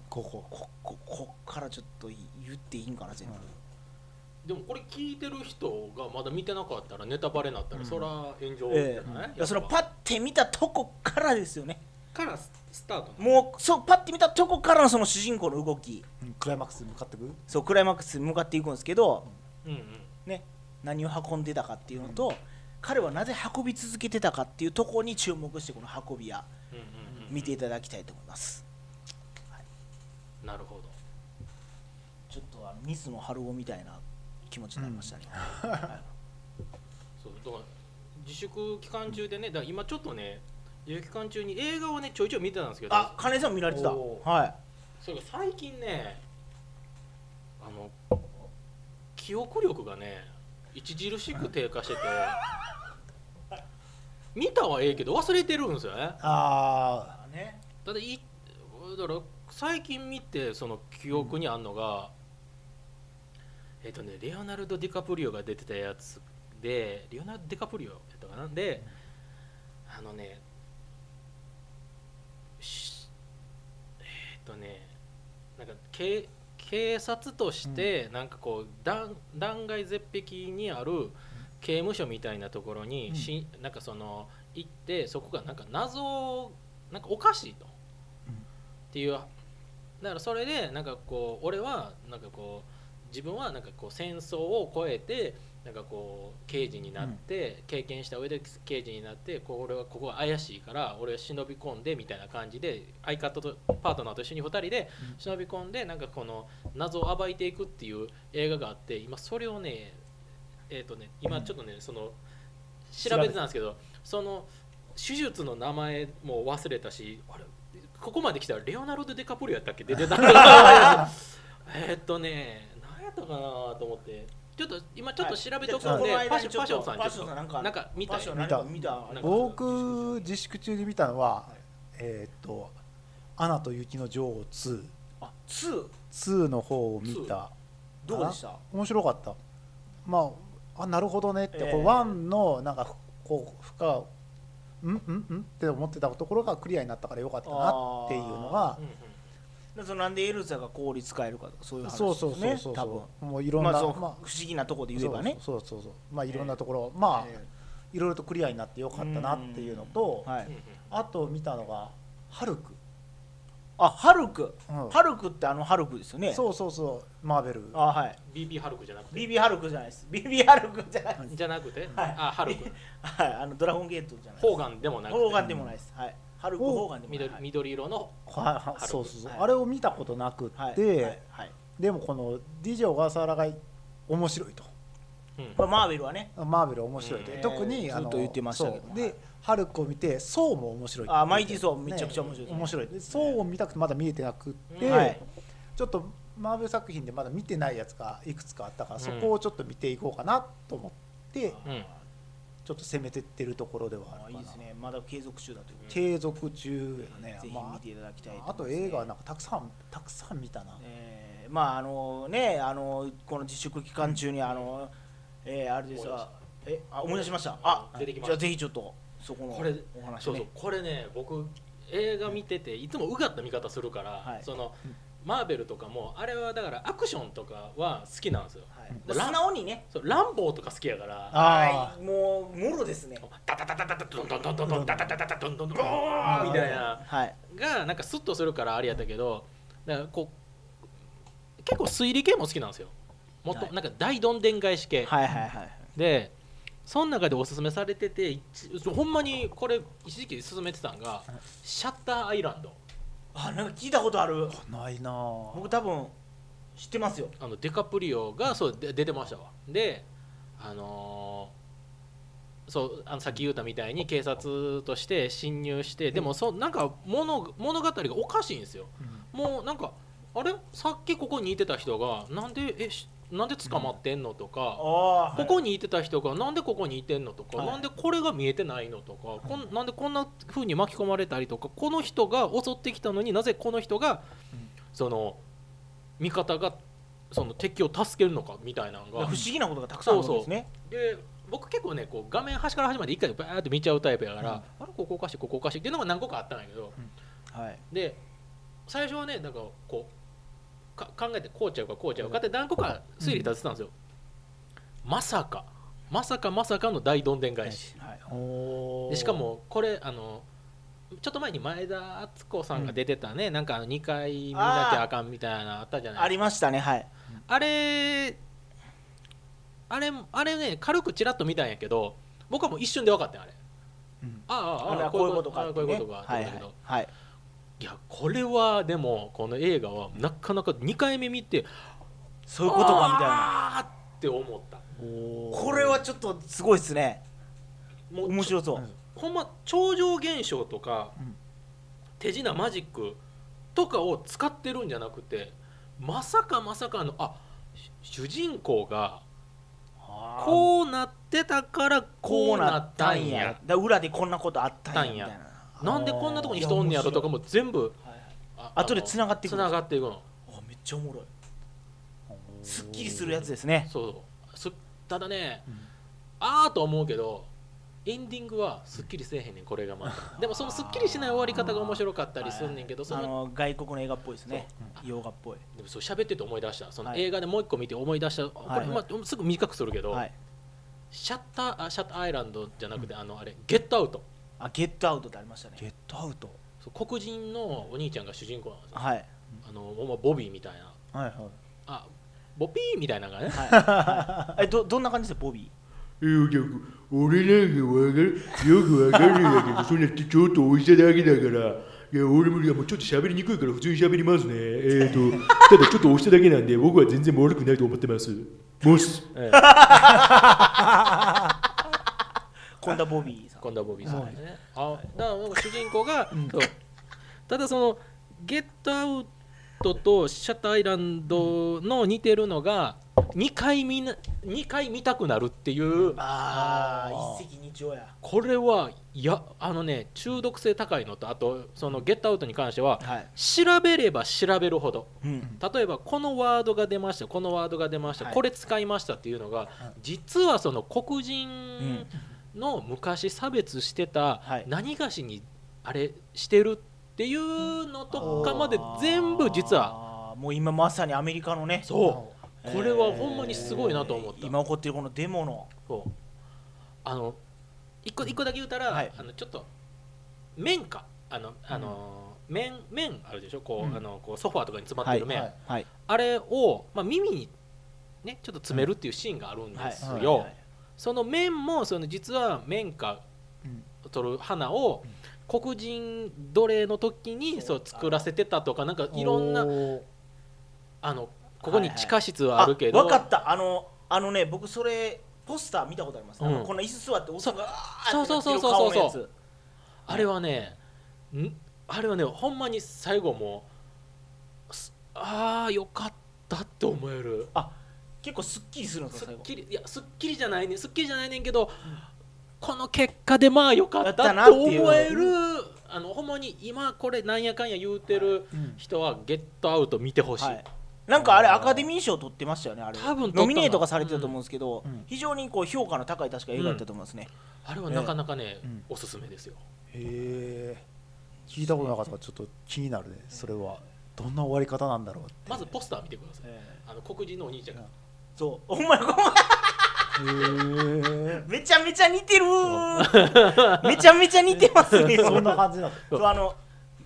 ここ。こここっからちょっと言っていいんかな全部、でもこれ聞いてる人がまだ見てなかったらネタバレになったら、そら炎上じえゃない、えいやそのパッて見たとこからですよね。からススタートもうそうパッて見たとこからのその主人公の動き。うん。クライマックスに向かってく？そうクライマックスに向かっていくんですけど、うんうん。ね、何を運んでたかっていうのと、彼はなぜ運び続けてたかっていうところに注目してこの運び屋うんうんうん見ていただきたいと思います、なるほど。ちょっとあの水野晴夫みたいな気持ちになりましたね、はい そうだから自粛期間中でねだから今ちょっとね自粛期間中に映画をねちょいちょい見てたんですけど。あ金井さんも見られてた。はい。それが最近ねあの記憶力がね著しく低下してて見たはええけど忘れてるんですよね。ああね。ただいだから最近見てその記憶にあんのが、えっ、とねレオナルド・ディカプリオが出てたやつでレオナルド・ディカプリオやったかな？であのねしえっ、とねなんか警警察としてなんかこう断断崖絶壁にある刑務所みたいなところに、うん。しなんかその行ってそこがなんか謎なんかおかしいと、うん。っていうだからそれでなんかこう俺はなんかこう自分はなんかこう戦争を超えてなんかこう刑事になって、経験した上で刑事になってこう俺はここは怪しいから俺は忍び込んでみたいな感じで相方とパートナーと一緒に2人で忍び込んでなんかこの謎を暴いていくっていう映画があって今それをねえっ、とね今ちょっとねその調べてたんですけどその手術の名前も忘れたしあれここまで来たらレオナルド・デカプリオやったっけ？出てた えーっとね何やったかなと思ってちょっと今ちょっと調べとくんで、はいパッシションさんパッションさんなんかなんか見た見たなんか僕自粛中に見たのは、えーっと「アナと雪の女王2」あ2 2の方を見た。どうでした？面白かった。まああなるほどねって、ええこう1のなんかこう負荷うん？うん？うん？って思ってたところがクリアになったからよかったなっていうのがうんうん。でそのなんでエルザが氷使えるかとかそういう話ですそうねそうそうそう。多分。もういろんな、まあ不思議なとこで言えばね。そうそうそうそう。まあいろんなところ、まあ、えいろいろとクリアになってよかったなっていうのと、えはい。あと見たのがハルク、あハルク？うん。ハルクってあのハルクですよね。そうそうそう。マーベル。あはい。BB ハルクじゃなくて。BB ハルクじゃないです。BB ハルクじゃないじゃなくて、はい。あハルク。はい。あのドラゴンゲートじゃないホーガンでもなくて。ホーガンでもないです。はいハルクおホーガンで緑緑色のはいはい。ハルクそうそうそう、はい。あれを見たことなくって、はいはいはい。でもこの DJ 小笠原が面白いと。うん。これマーベルはね。マーベル面白いと、うん。特にあのずっと言ってましたけどでハルクを見てソーも面白いあマイティーソーめちゃくちゃ面白い面白い。でソーを見たくてまだ見えてなくって、はい。ちょっとマーベル作品でまだ見てないやつがいくつかあったから、うん。そこをちょっと見ていこうかなと思ってうんちょっと攻めてってるところではああるかな。いいですね。まだ継続中だという。ことで継続中やね。ぜひま見ていただきたいとあ、あと映画はなんかたくさんたくさん見たな、えーまああのねあのこの自粛期間中にあの、えーあれですわえあ思い出しました。あ出てきました。じゃあぜひちょっとそこのこれお話そうそうねこれね僕映画見てていつもうがった見方するから、はい。そのマーベルとかもあれはだからアクションとかは好きなんですよ。はい。うん素直にね。そうランボーとか好きやから。あはい。もうもろですね。ダダダダダダドンドンドンドンドンダダダダダドンドンドンみたいなはいがなんかスッとするからあれやったけどだからこう結構推理系も好きなんですよもっとはいなんか大どんでん返し系、はいはいはいでその中でおすすめされてて一ほんまにこれ一時期勧めてたんが「シャッターアイランドあなんか聞いたことある。ないなぁ僕多分知ってますよ」あのデカプリオがそうで出てましたわ。であのーそうあのさっき言ったみたいに警察として侵入してでもそなんか物物語がおかしいんですよ。もうなんかあれ？さっきここにいてた人がなんでえしなんで捕まってんのとか、あここにいてた人がなんでここにいてんのとか、はい。なんでこれが見えてないのとか、こんなんでこんな風に巻き込まれたりとかこの人が襲ってきたのになぜこの人が、うん。その味方がその敵を助けるのかみたいなの不思が議なことがたくさんあるんですね。で僕結構ねこう画面端から端まで一回バーって見ちゃうタイプやから、うん。あれここおかしいここおかしいっていうのが何個かあったんやけど、はい。で最初はねなんかこうか考えてこうちゃうかこうちゃうか。って何個か推理立ててたんですよ、まさか。まさかまさかの大どんでん返し。はい。でしかもこれあのちょっと前に前田敦子さんが出てたね、なんかあの2回見なきゃあかんみたいなのあったじゃないありましたね。はい。あれあれあれね軽くちらっと見たんやけど僕はもう一瞬で分かったんあれ。うん。あああああこういうことかこういうことかってはい思ったけど、はいいやこれはでもこの映画はなかなか2回目見てそういうことかみたいな。って思った。これはちょっとすごいですね。もう面白そう、うんほんま超常現象とか、うん。手品マジックとかを使ってるんじゃなくてまさかまさかのあし主人公がこうなってたからここううなったたんや。裏でこんなことあったんやみたいななんでこんなとこに人おんねやろとかも全部あ後で繋がっていく。つながっていくの。あめっちゃおもろい。すっきりするやつですね。そうすただね、うん。ああと思うけどエンディングはすっきりせえへんねんこれがまた。でもそのすっきりしない終わり方が面白かったりすんねんけどそあのの外国の映画っぽいですね。洋画っぽい。でもそう喋ってて思い出した。そのはい。映画でもう一個見て思い出した、これ、はいまあ、すぐ短くするけど、はい。シャッターあシャッターアイランドじゃなくて、あのあれゲットアウトあゲットアウトってありましたね。ゲットアウト？そう黒人のお兄ちゃんが主人公なんですよ。はい。あのほんまボビーみたいな。はいはい。あボピーみたいなのがねはい。はい。えどどんな感じですボビー？いやいや俺なんかわかる？よくわかるんやけど そんなちょっと押しただけだから。いや俺もいやもうちょっと喋りにくいから普通に喋りますね。えーとただちょっと押しただけなんで僕は全然悪くないと思ってます。モス今度はボビーさん今度はボビーさんね。あだからなんか主人公が、そう。ただそのゲットアウトとシャッターアイランドの似てるのが2回見な2回見たくなるっていう。ああ一石二鳥や。これはいやあのね中毒性高いのとあとそのゲットアウトに関してははい。調べれば調べるほど。うん。例えばこのワードが出ましたこのワードが出ました、はい。これ使いましたっていうのが実はその黒人の昔差別してたはい。何がしにあれしてるっていうのとかまで全部実は。はもう今まさにアメリカのね。そう。これはほんまにすごいなと思った、えー今起こってるこのデモの。そう。あの一個一個だけ言うたら、はい。あのちょっと綿かあのあの、綿綿あるでしょ？こう、うん。あのこうソファーとかに詰まってる綿、はいはいあれを、まあ、耳にねちょっと詰めるっていうシーンがあるんですよ、はいその綿もその実は綿花取る花を黒人奴隷の時にそう。作らせてたとかなんかいろんなあのここに地下室はあるけど、分かった。あのあのね僕それポスター見たことあります、うん。こんな椅子座っておっさんがあーそうそうそうそうってなってる顔のやつ。あれはねん？あれはねほんまに最後もああよかったって思える結構すっきりするんですすっか最後きりいやすっきりじゃないねすっきりじゃないねんけど、この結果でまあよかったやったなって思えるあのほんまに今これなんやかんや言うてるうん人はゲットアウト見てほしい、はい。なんかあれアカデミー賞取ってましたよねあれ。多分ノミネートがされてたと思うんですけど、うん。非常にこう評価の高い確か映画だったと思いますね、あれはなかなかね、うん。おすすめですよ。へえ。聞いたことなかった。からちょっと気になるねそれは。どんな終わり方なんだろうってまずポスター見てください。えあの黒人のお兄ちゃんがそう。お前ごめん。へめちゃめちゃ似てる。めちゃめちゃ似てますね。え そんな感じなの。そうあの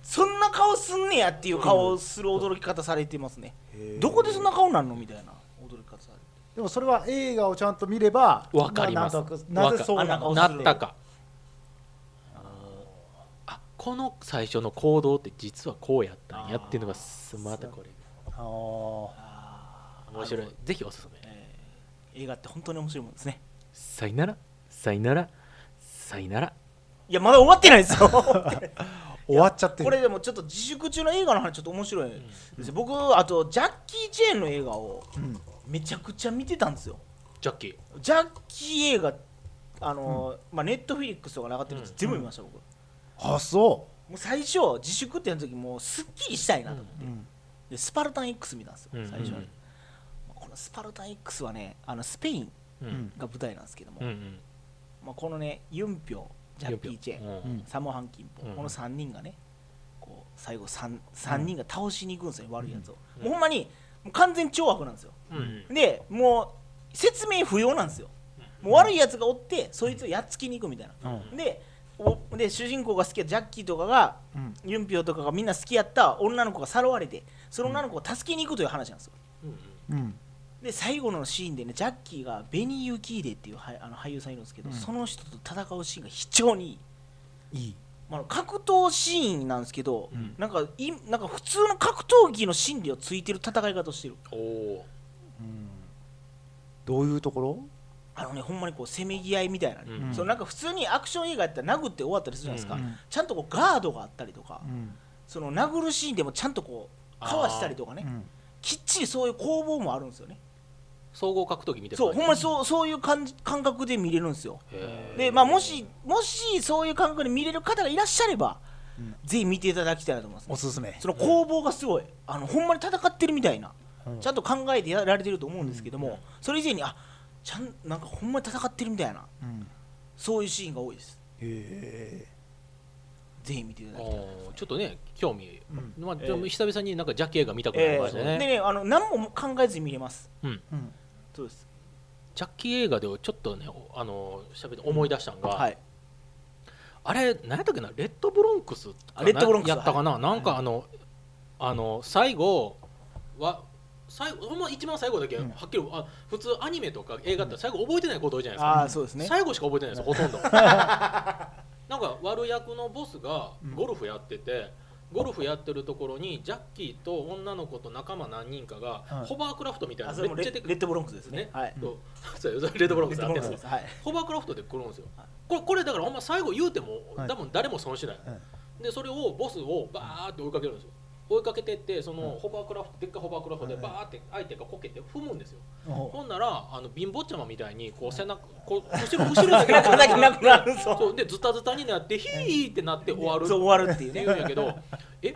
そんな顔すんねやっていう顔をする驚き方されてますね、どこでそんな顔なんの？みたいな。驚き方されて。でもそれは映画をちゃんと見ればわかります。あなぜそうなわの？かなったか。あこの最初の行動って実はこうやったんやっていうのがすまたこれ。あー。あー面白い。ぜひおすすめ。えー映画って本当に面白いもんですね。さよならさよならさよなら。いやまだ終わってないですよ。終わっちゃってる。これでもちょっと自粛中の映画の話ちょっと面白いですよ、僕あとジャッキー・チェーンの映画をうん。めちゃくちゃ見てたんですよ。ジャッキー。ジャッキー映画あのーまあネットフィリックスとか上がってるやつうん。全部見ました、僕。もあそう。最初自粛ってやった時もうすっきりしたいなと思って、う、うん、でスパルタン X 見たんですよ、うん。最初に、うん。このスパルタン X はねあのスペインが舞台なんですけども、うんうん。まあ、このねユンピョジャッキー・チェうん。うん。サモハン・キンポ、うん。この3人がねこう最後 3, 三人が倒しに行くんですよ、悪いやつを、うん。もうほんまにもう完全懲悪なんですよ。うん。でもう説明不要なんですよ。もう悪いやつがおってそいつをやっつけに行くみたいな、うん。でおで主人公が好きなジャッキーとかがうん。ユンピョとかがみんな好きやった女の子がさらわれてその女の子を助けに行くという話なんですよ。うん。うんで最後のシーンでねジャッキーがベニー・ユキーデっていうはいあの俳優さんいるんですけど、うん。その人と戦うシーンが非常にいい。いい。まあ、格闘シーンなんですけど、うん。なんかいなんか普通の格闘技の心理をついてる戦い方をしてる。おおうん。どういうところ？あのねほんまにこうせめぎ合いみたいなね、うん。そのなんか普通にアクション映画やったら殴って終わったりするじゃないですか、うん。ちゃんとこうガードがあったりとか、うん。その殴るシーンでもちゃんとこうかわしたりとかね、うん。きっちりそういう攻防もあるんですよね総合格闘技見てるそうほんまにうそうそういう感じ感覚で見れるんですよ。でまあもしもしそういう感覚で見れる方がいらっしゃれば、うんぜひ見ていただきたいなと思います、おすすめ。その攻防がすごいあのほんまに戦ってるみたいな、うん。ちゃんと考えてやられてると思うんですけども、それ以前にあちゃんなんかほんまに戦ってるみたいなうん。そういうシーンが多いです。へぜひ見ていただきたいちょっとね興味、うん。まあ、えー。でも久々になんかジャッキー映画見たくなりえましたね、ー。でねあの何も考えずに見れます。うん、えうんそうです。ジャッキー映画でちょっとねおあの喋って思い出したんが、はい。あれ何やったっけな？レッドブロンクスレッドブロンクス。やったかな、はい。なんかあのあの最後は最後ほんま一番最後だけはうん。っきり、あ普通アニメとか映画って最後覚えてないこと多いじゃないですか、ああそうですね。最後しか覚えてないですよほとんど。なんか悪役のボスがゴルフやってて、ゴルフやってるところにジャッキーと女の子と仲間何人かが、はい。ホバークラフトみたいなめっちゃでレッドブロンクスですね。ね。はい。とそうレッドブロンクスホバークラフトで来るんですよ。はい。これこれだからほんま最後言うても、はい。多分誰も損しない、でそれをボスをバーって追いかけるんですよ追いかけてってそのホバークラフトでっかいホバークラフトではいバーって相手がこけて踏むんですよ。おほんならあの貧ぼっちゃまみたいにこう背中こう後ろ後ろだけ なくなるそうそう。でズタズタになってヒーってなって終わるそう終わるっていうってね言うんやけど え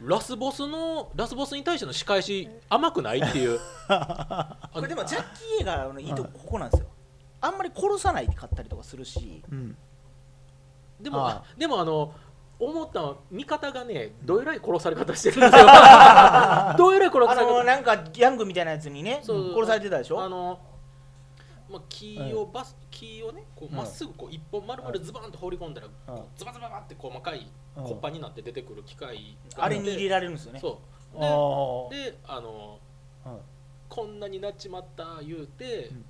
ラスボスのラスボスに対しての仕返し甘くないっていう。これでもジャッキー映画のいいとこここなんですよ。あんまり殺さないで買ったりとかするし。うん。でもでもあの思ったのは味方がねどえらい殺され方してるんですよ。どえらい殺あされ方。のなんかギャングみたいなやつにね殺されてたでしょ？あのまあ、木をバス、木をねこううん。まっすぐこう一本丸々ズバンと放り込んだら、ズバズババって細かいうん。コッパになって出てくる機械があれに入れられるんですよね。そう。あでであのうん。こんなになっちまった言うて、うん。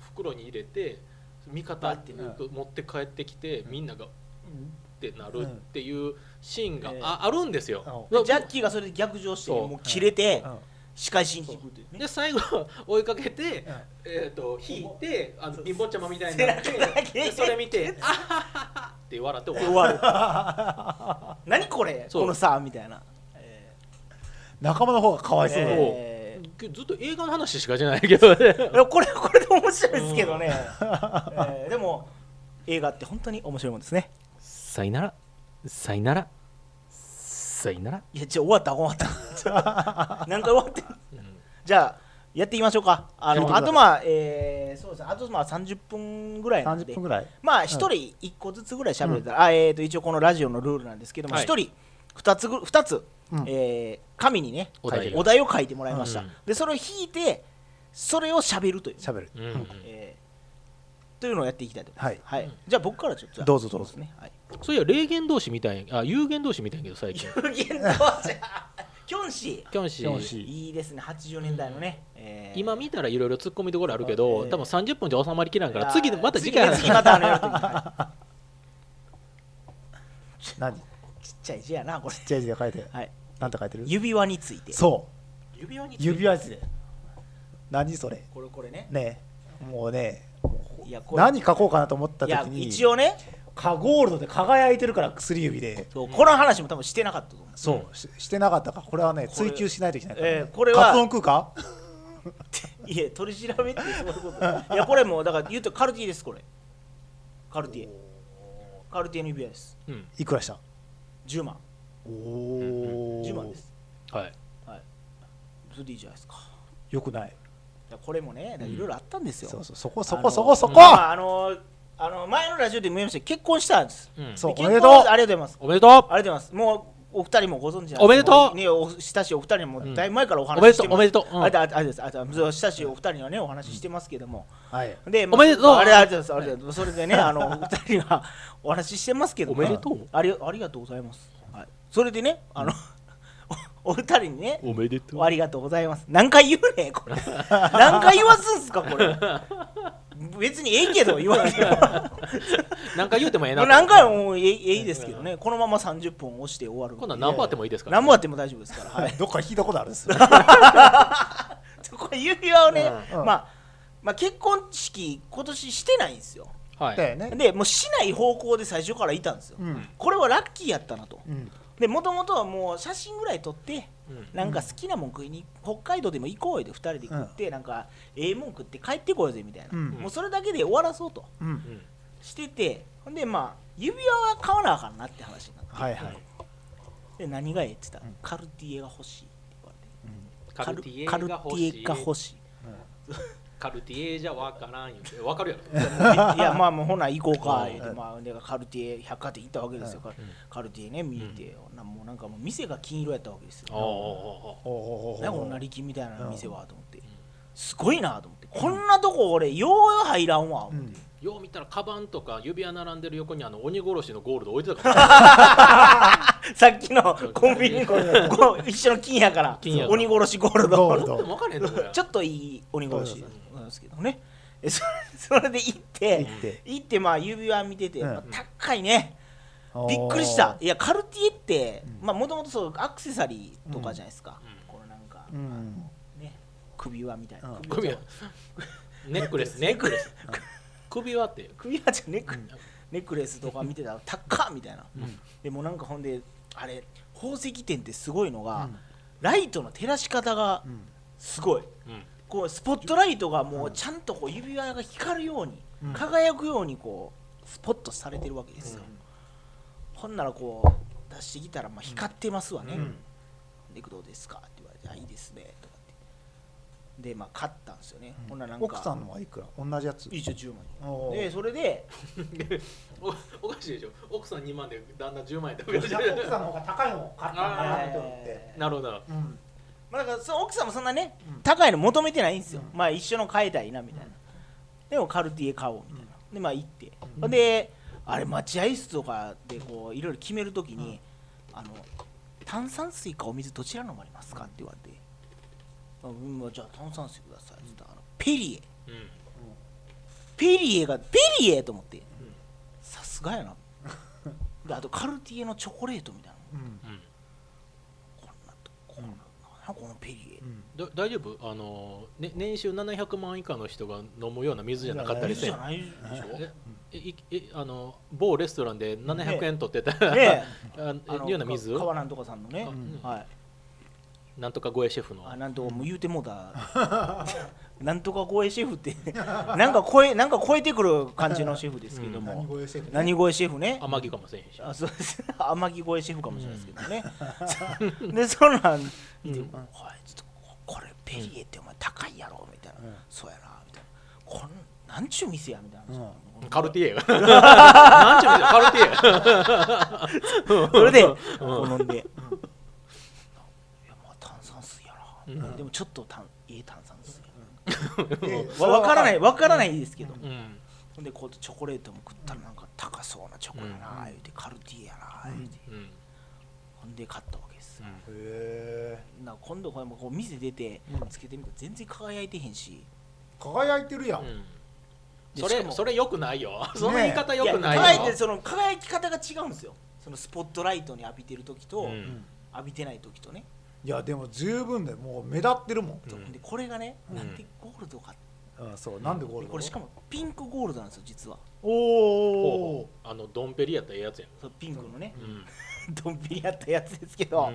袋に入れて味方バッてね持って帰ってきてみんながうんってなるうんっていうシーンがええああるんですよ。うんでジャッキーがそれで逆上してもう切れてうん。仕返しに行で最後追いかけて、うん。えー、と引いてあの貧乏ちゃまみたいになってそれ見て「あははは」って笑って終終わる。何これこのさみたいな。え仲間の方がかわいそうだ。ーえずっと映画の話しかしてないけどね。これ これで面白いですけどね。えーでも映画って本当に面白いもんですねさいならさいならさいなら、いやじゃあ終わった終わった。何回 終わってんの？じゃあやっていきましょうか。あのあとまあえーそうですね。あとまあ30分ぐらいなんで。30分ぐらい。まあ一人一個ずつぐらい喋れたら、あえー、と一応このラジオのルールなんですけどもはい。一、人二つぐ二つ、うん。えー紙にねお題を。書いてもらいました、うん。でそれを引いてそれを喋るという、喋る。うんうんえーというのをやっていきたいと思います、はい。うんじゃあ僕からちょっと。どうぞどうぞ。ね、はい、そういや霊言同士みたいあ有言同士みたいやけど最近。有言同士。キョンシキョンシキョンシー。いいですね。80年代のね、えー。今見たらいろいろ突っ込みどころあるけど、ええ多分30分じゃ収まりきらんから次また次回。次次またあのやる何？ちっいちっちゃい字やなこれ。ちゃい字で書いて。はい。なんて書いてる？指輪について。そう。指輪について。指輪字で。何それ？これこれね。ねえ。もうね。いやこれ。何書こうかなと思ったいや時に一応ねカゴールドで輝いてるから薬指でそうこの話も多分してなかったと思うそうししてなかったかこれはね追求しないといけないからねえーこれはカツ丼食うかいや取り調べってそういうこといやこれもだから言うとカルティエですこれカルティエカルティエの指輪ですうんいくらした10万おお10万ですはいはいそれでいいじゃないですかよくないいやこれもねいろいろあったんですよ、そうそうそこそこそこそこまああのあの前のラジオでも言いましたけど結婚したんです。うん。でそうおめでとう。結婚ありがとうございます。おめでとう。ありがとうございます。もうお二人もご存知なんですおめでとう。ねお親しいお二人にもだいぶ前からお話ししてます。おめでとう、う。ん。ありがとううございますあそう親しいお二人にはねお話ししてますけども、はい。で、おめでとう。あれありがとうございます。それでねあのお二人がお話ししてますけど。もおめでとう。ありありがとうございます、はい、それでねあの、おお二人にねおめでとありがとうございます。何回言うねんこれ。何回言わすんすかこれ。別にええけど言われても。何回言うてもええなと。何回もええええですけどね。このまま30分押して終わる今度は何本あってもいいですから、何もあっても大丈夫ですから、はい、どっか聞いたことあるんですよ。これ指輪をね、うん。まあまあ、結婚式今年してないんですよ。はい。だよね。でもうしない方向で最初からいたんですよ、うん。これはラッキーやったなと。うんでもともとはもう写真ぐらい撮ってうん。なんか好きなもん食いに北海道でも行こうよで2人で食って、なんかええもん食って帰ってこようぜみたいな、うん。もうそれだけで終わらそうとうん。うんしててほんでまあ指輪は買わなあかんなって話になって、はいはい。で何がええって言ったら、うん。カルティエが欲しいって言われて。カルティエカルが欲しい。ティエが欲しいカルティエじゃわからん言うてわかるやろ？いやまあもうほな行こうかうん。言うて、まあ、でカルティエ百貨店行ったわけですよ、カカルティエね見て、なもうなんかもう店が金色やったわけですよ、おおおおおなんかこんな力みたいな店はと思って、すごいなと思って。こんなとこ俺よう入らんわ。思って、よう見たらカバンとか指輪並んでる横にあの鬼殺しのゴールド置いてたから。さっきのコンビニこう一緒の金やから。金や鬼殺しゴールド。ちょっといい鬼殺しですけどね。えそそれで行って行って。行ってまあ指輪見てて、うん。まあ高いね。びっくりした。いやカルティエってまあもともとそうアクセサリーとかじゃないですか、うん。このなんか、うん。ね首輪みたいな、うん。首輪 ネックレスネックレス。首輪って首輪じゃネック、ネックレスとか見てたら高っみたいな、うん。でもなんかほんであれ宝石店ってすごいのが、うん。ライトの照らし方がうん。すごい、うんこうスポットライトがもうちゃんとこう指輪が光るように、うん。輝くようにこうスポットされてるわけですよ、ほんならこう出してきたらまあ光ってますわね、うんでどうですか？って言われてあいいですねとかって。でまあ買ったんですよね、ほんならなんか奥さんのはいくら？同じやつ？一応10万でそれで おおかしいでしょ。奥さん2万で旦那10万円っていや奥さんの方が高いのを買ったんだなって思って。なるほど。うんまあ、だからその奥さんもそんなね、うん高いの求めてないんですよ、うん。まあ一緒の買いたいなみたいな、でもカルティエ買おうみたいな、でまあ行って、であれ待合室とかでこういろいろ決めるときに、あの炭酸水かお水どちら飲まれますかって言われて、あうん、じゃあ炭酸水くださいって言ったらあのペリエ。うん。ペリエがペリエと思って。さすがやな。であとカルティエのチョコレートみたいな。うんなんこのペリエ、うん。だ大丈夫？あの、ね、年収700万以下の人が飲むような水じゃなかったりせんあの某レストランで700円取ってたら、ねあ あのような水か川なんとかさんのね、うん。はいなんとかゴエシェフの。あなんとかもう言うてもうた、なんとか声シェフって なんか声なんか超えてくる感じのシェフですけども、何声シェフね？何声シェフね？天城かもしれへんし。あそうです。天城声シェフかもしれないですけどね、でそんなん見て、うん。おいちょっとこれペリエってお前高いやろみたいな、うん。そうやなみたいな。こんなんちゅう店やみたいな、カルティエがなんちゅうのカルティエそれで、こう飲んで、いやまあ炭酸水やな、うん。でもちょっとたんいい炭酸水わわからないわからないですけど、うん。ほんでこうチョコレートも食ったらなんか高そうなチョコやな、言うてカルティエやな、言うて。うんほんで買ったわけです。よ、うん。へな今度これもこう店出てうん。つけてみたら全然輝いてへんし、ー輝いてるやん。うん。そでしかもれそれよくないよ。その言い方よくないよ。や輝いてるその輝き方が違うんですよ。そのスポットライトに浴びてる時と、うん。浴びてない時とね、いやでも十分でもう目立ってるもん。うん。でこれがね、うん。なんでゴールドか。あそうなんでゴールド？これしかもピンクゴールドなんですよ実は。おほおう。あのドンペリやったやつやん。そうピンクのね、うん。ドンピリやったやつですけど、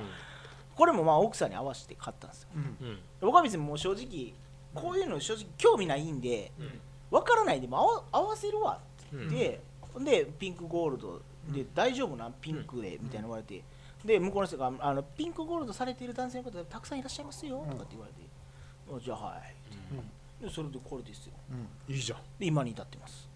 これもまあ奥さんに合わせて買ったんですよ。うん。うん。うん僕は別にもう正直こういうの正直興味ないんでうん。分からないでも合わ合わせるわってうん言って、ほん。でピンクゴールドで大丈夫なピンクでみたいな言われてで向こうの人があのピンクゴールドされている男性の方たくさんいらっしゃいますよとかって言われて、あじゃあはいでそれでこれですよ。うん。いいじゃん。で今に至ってます。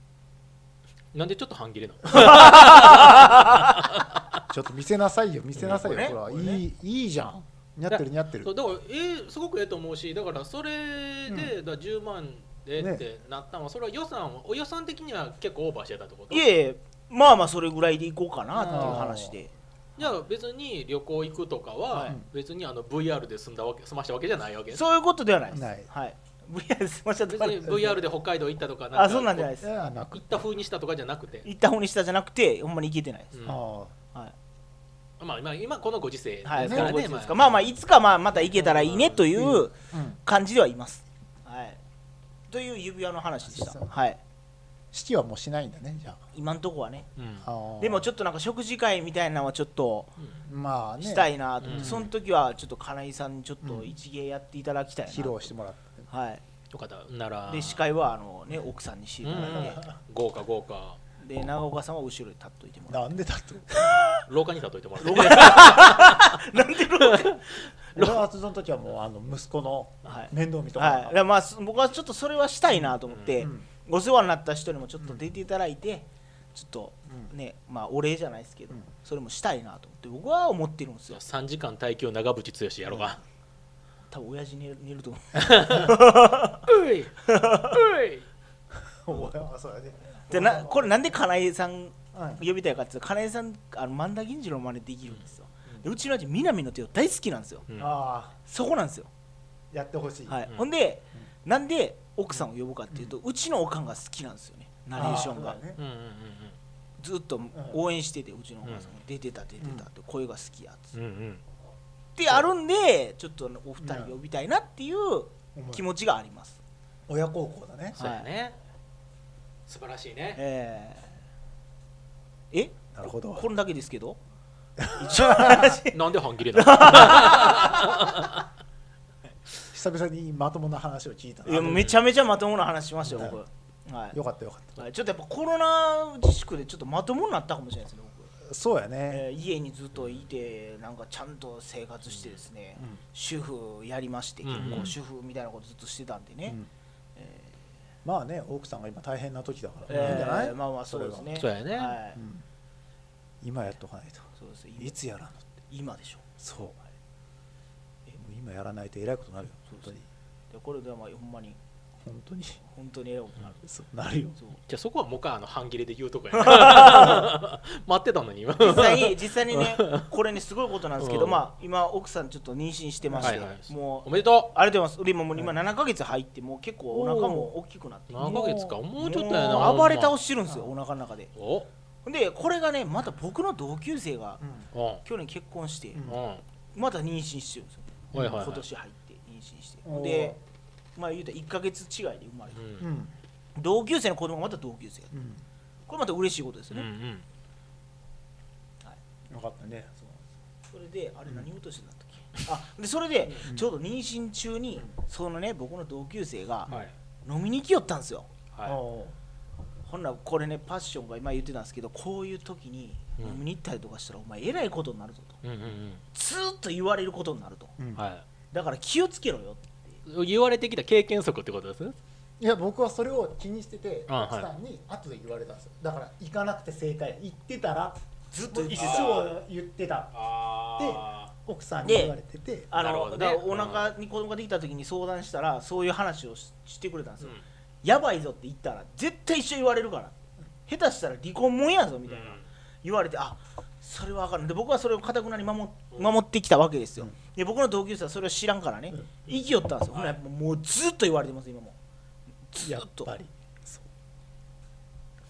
なんでちょっと半切れなの？ちょっと見せなさいよ見せなさいよこれねほらね。いいいいじゃん。似合ってる似合ってる。そうだからえー、すごくええと思うしだからそれで、だから10万でねってなったのはそれは予算をお予算的には結構オーバーしてたってこと？いえいえまあまあそれぐらいでいこうかなっていう話でじゃあ別に旅行行くとかは、はい。別にあの VR で済んだわけ済ましたわけじゃないわけそういうことではない。ですない。はい。VR ですました別に VR で北海道行ったとかなんかあそんなんじゃないです。いやなく行った風にしたとかじゃなくて、行った方にしたじゃなくてほんまに行けてないです、うん。あはい。まあ今今このご時世ですかはい、らね、そういうことですか。まあ。まあいつかまあまた行けたらいいねというあうん。感じではいます、はい。という指輪の話でした。はい式はもうしないんだねじゃ今んとこはね。でもちょっとなんか食事会みたいなのはちょっとまあね。したいなと。思って、うん。その時はちょっと金井さんにちょっと一芸やっていただきたいな、披露してもらってはい。よかった。なら。で司会はあのね奥さんにしていうんただいて、豪華豪華。で長岡さんは後ろに立っといてもらなんでだと 廊下に立っといてもらって。俺はその時はもうあの息子のはい。面倒見とう、はい、まあす僕はちょっとそれはしたいなと思って、うんお世話になった人にもちょっと出ていただいて、ちょっとうん。ねまあお礼じゃないですけど、うん。それもしたいなと。思って僕は思ってるんですよ。3時間耐久長渕剛やろうが多分親父寝る寝ると思う。うい。おいあそうやねでなこれなんで金井さんうん呼びたいかっていうと金井さんあの万田銀次郎の真似できるんですよ、でうちの親父南の手を大好きなんですよ。うん。ああ。そこなんですよ、やってほしい。はい。うん。ほんで、なんで奥さんを呼ぶかっていうと、うちのおかんが好きなんですよね。ナレーションが、ね。ずっと応援しててうちのお母さんが。出てた出てたって声が好きやっつ。って、うんうん。であるんでちょっとお二人呼びたいなっていう気持ちがあります、親孝行だね。そうやね。素晴らしいね。えー。え？なるほど。これだけですけど？一応話なんで半切れなの？久々にまともな話を聞いたいやめちゃめちゃまともな話しましたよはい。僕、はい。よかったよかっはいちょっとやっぱコロナ自粛でちょっとまともになったかもしれないですね僕、たそうやね。えー家にずっといてなんかちゃんと生活してですね、うん。主婦やりましてうん結うん。構主婦みたいなことずっとしてたんでね、うん。まあね奥さんが今大変な時だからえーいいんじゃない？まあまあそうですね。そうやね。はい。うん。今やっとかないと。そうですいつやらんの今でしょ。そう今やらないとえらいことになるよ本当に。でこれでまあほんまに本当に。本当にえらいことになる、そうなるよ。そう。じゃあそこはもう一回あの半切れで言うとこやね 待ってたのに今。実際に実際にねこれねすごいことなんですけど、うん。まあ今奥さんちょっと妊娠してまして、はいはいもうおめでとありがとうございます。でももう今7ヶ月入ってもう結構お腹も大きくなって。う何ヶ月か。もうちょっとやな。もう暴れ倒ししてるんですよお腹の中で。お。でこれがねまた僕の同級生がうん。うん。去年結婚して、うんうん。また妊娠してるんですよ、はいはいはい。今年入って妊娠して。でまあ言うたら1ヶ月違いで生まれて、うん。うん。同級生の子供がまた同級生うん。これまた嬉しいことですうんうね、んよかったね。それであれ何言おうとしてたんだっけ、あでそれでちょうど妊娠中にそのね僕の同級生がはい。飲みに来よったんですよ。はおほんならこれねパッションが今言ってたんですけどこういう時にうん飲みに行ったりとかしたらお前えらいことになるぞと。いうんうん。ずーっと言われることになると。はだから気をつけろよってい言われてきた経験則ってことですね？いや僕はそれを気にしててあ奥さんに後で言われたんですよ。だから行かなくて正解行ってたらずっと言って一た生言ってた。あ奥さんに言われてて。あなるほどね。のだからお腹に子供ができた時に相談したらそういう話をししてくれたんですよ、うん。やばいぞって言ったら絶対一緒言われるから。下手したら離婚もんやぞみたいな、言われてあそれは分かるで僕はそれをかたくなに守守ってきたわけですよ、うん。で僕の同級生はそれを知らんからね、うん。生きよったんですよ、ほもうずっと言われてます今も。ずやっっとぱり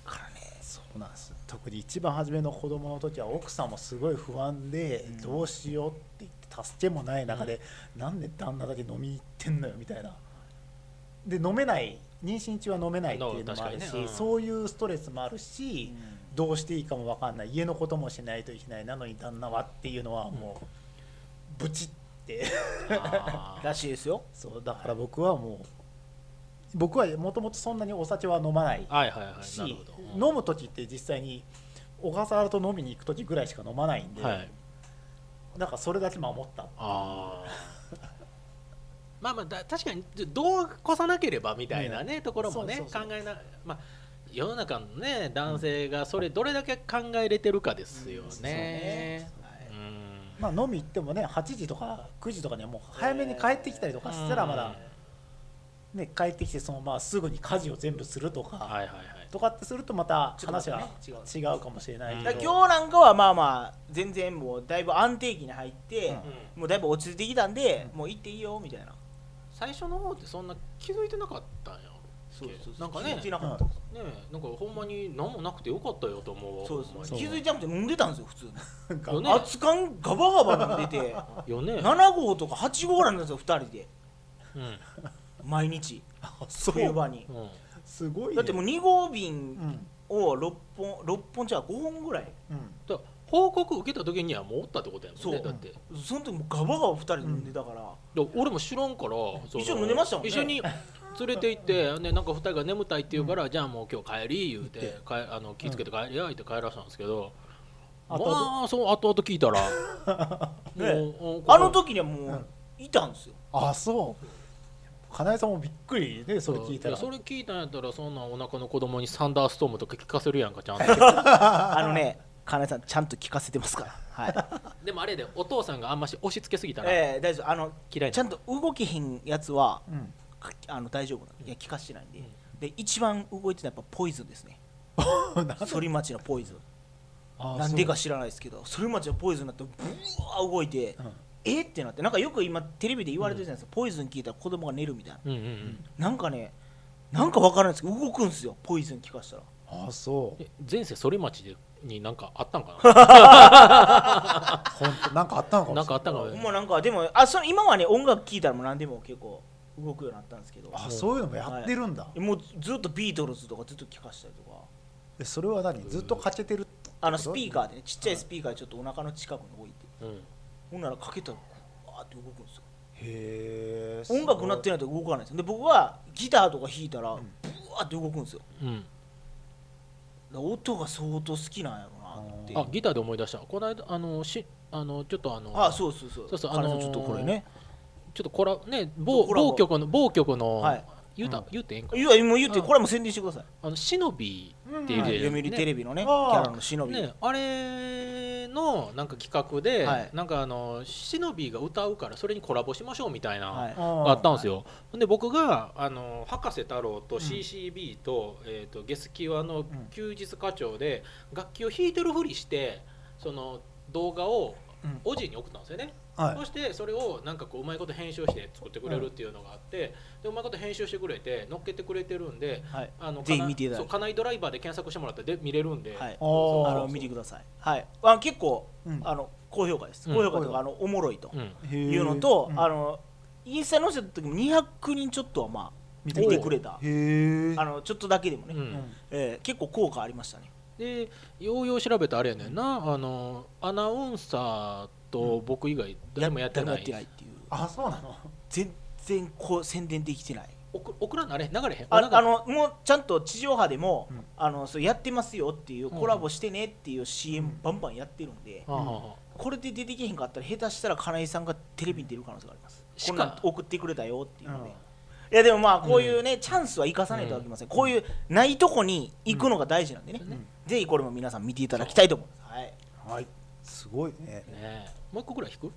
からねそうなんです。特に一番初めの子供の時は奥さんもすごい不安で、うん。どうしようって言って助けもない中で、なんで旦那だけ飲み行ってんのよみたいな。で飲めない。妊娠中は飲めないっていうのもあるし、ね。うん。そういうストレスもあるし、どうしていいかも分かんない家のこともしないといけないなのに旦那はっていうのはもうブチって。あらしいですよ。そう。だから僕はもう僕はもともとそんなにお酒は飲まないし飲む時って実際に小笠原と飲みに行く時ぐらいしか飲まないんで、はい。だからそれだけ守った。あー。まあまあだ確かにどう越さなければみたいなね、ところもね考えなまあ世の中のね男性がそれどれだけ考えれてるかですよね。うんまあ飲み行ってもね8時とか9時とかにはもう早めに帰ってきたりとかしたらまだ、ね、帰ってきてそのまあすぐに家事を全部するとか、はいはいはい。とかってするとまた話がね。違うかもしれないけど、今日なんかはまあまあ全然もうだいぶ安定期に入って、もうだいぶ落ち着いてきたんで、もう行っていいよみたいな。最初の方ってそんな気づいてなかったんや。ろそうなんかね気づいてなかったねなんかほんまに何もなくてよかったよと思う気づいてなくて飲んでたんですよ普通に。なんか熱燗ガバガバ飲んでて。よね、7号とか8号ぐらいなんですよ2人で。うん、毎日。あそう。冬場に。うん。すごいね。だってもう2号う便んを6本6本じゃあ5本ぐらい。報告受けた時にはもうおったってことやもんそう。ねだって。その時もうガバガバ2人飲んでたから、で俺も知らんから一緒に飲んでましたもんね。一緒に連れて行って、ね、なんか2人が眠たいって言うから、じゃあもう今日帰り言うて行かあの気ぃつけて帰りやって帰らせたんですけど、まあそう後々聞いたら ね。もうあの時にはもういたんですよ、あそう。金井さんもびっくりねそれ聞いたら。やそれ聞いたんやったらそんなお腹の子供にサンダーストームとか聞かせるやんかちゃんと。あのね金井さんちゃんと聞かせてますから。はい。でもあれでお父さんがあんまし押し付けすぎたら。ええ大丈夫。あの嫌いなちゃんと動けへんやつはうん。かあの大丈夫なの？いや聞かしてないんで、うん。で一番動いてたのはやっぱポイズンですね。反町のポイズン。あなんでか知らないですけど反町のポイズンになってブワー動いて、うん。え？ってなって。なんかよく今テレビで言われてるじゃないですか、ポイズン聞いたら子供が寝るみたいな。うんうんうん。なんかねなんかわからないですけど動くんですよ。ポイズン聞かしたら。あそう。え前世反町でになんかあったんかな？本当？なんかあったのかもしれなんかあったんかもなうなんかでもあその今はね音楽聴いたらもう何でも結構動くようになったんですけど。あそういうのもやってるんだ、もうずっとビートルズとかずっと聴かしたりとか。でそれは何？ずっとかけてるあのスピーカーでね。ちっちゃいスピーカーでちょっとお腹の近くに置いて。うん。ほんならかけたらわーって動くんですよ。へえ音楽鳴ってないと動かないんですよ。で僕はギターとか弾いたらブワーって動くんですよ。うん。音が相当好きなんやろなって。あ。ギターで思い出した。この間あのしあのちょっとあのあそうそうそう。そうそうあのーちょっとこれねちょっとコラね某コラボ。某局の某局の、はい。言うた、うん。言うてええんか。いやもう言ってうん。これも宣伝してください。あのシノビっていうはいで読売テレビのねキあー。ャラの忍びね、あれのなんか企画で、はい。なんかあのシノビが歌うからそれにコラボしましょうみたいな、はい。があったんですよ、で僕があの博士太郎と CCB と,、えー、とゲスキワの休日課長で楽器を弾いてるふりしてその動画をうん。おじいに送ったんですよね、はい。そしてそれをなんかこううまいこと編集して作ってくれるっていうのがあって、でうまいこと編集してくれて乗っけてくれてるんではい。あのぜひ見ていただいて。そう家内ドライバーで検索してもらったらで見れるんで、はい。おー。あの見てください。はい。あ結構うん。あの高評価です。うん。高評価とかあのおもろいというのとうん。あのインスタに載せた時も200人ちょっとはまあ見てくれた。あのちょっとだけでもね。うん。えー結構効果ありましたね。でようよう調べたらあれやねんな。あのアナウンサーと僕以外誰もやってない,、ってないっていう。あそうなの？全然こう宣伝できてない。送送らんの？あれ？流れへん？ああのもうちゃんと地上波でも、うん。あのそうやってますよっていううん。コラボしてねっていう CM バンバンやってるんで、はあはあはあ。これで出てけへんかったら下手したら金井さんがテレビに出る可能性があります。しかこんなん送ってくれたよっていうので、うん。いやでもまあこういうね、チャンスは生かさないといけません、こういうないとこに行くのが大事なんでね、うん。ぜひこれも皆さん見ていただきたいと思います、はい、はいすごいね。ねえ。もう一個ぐらい弾く？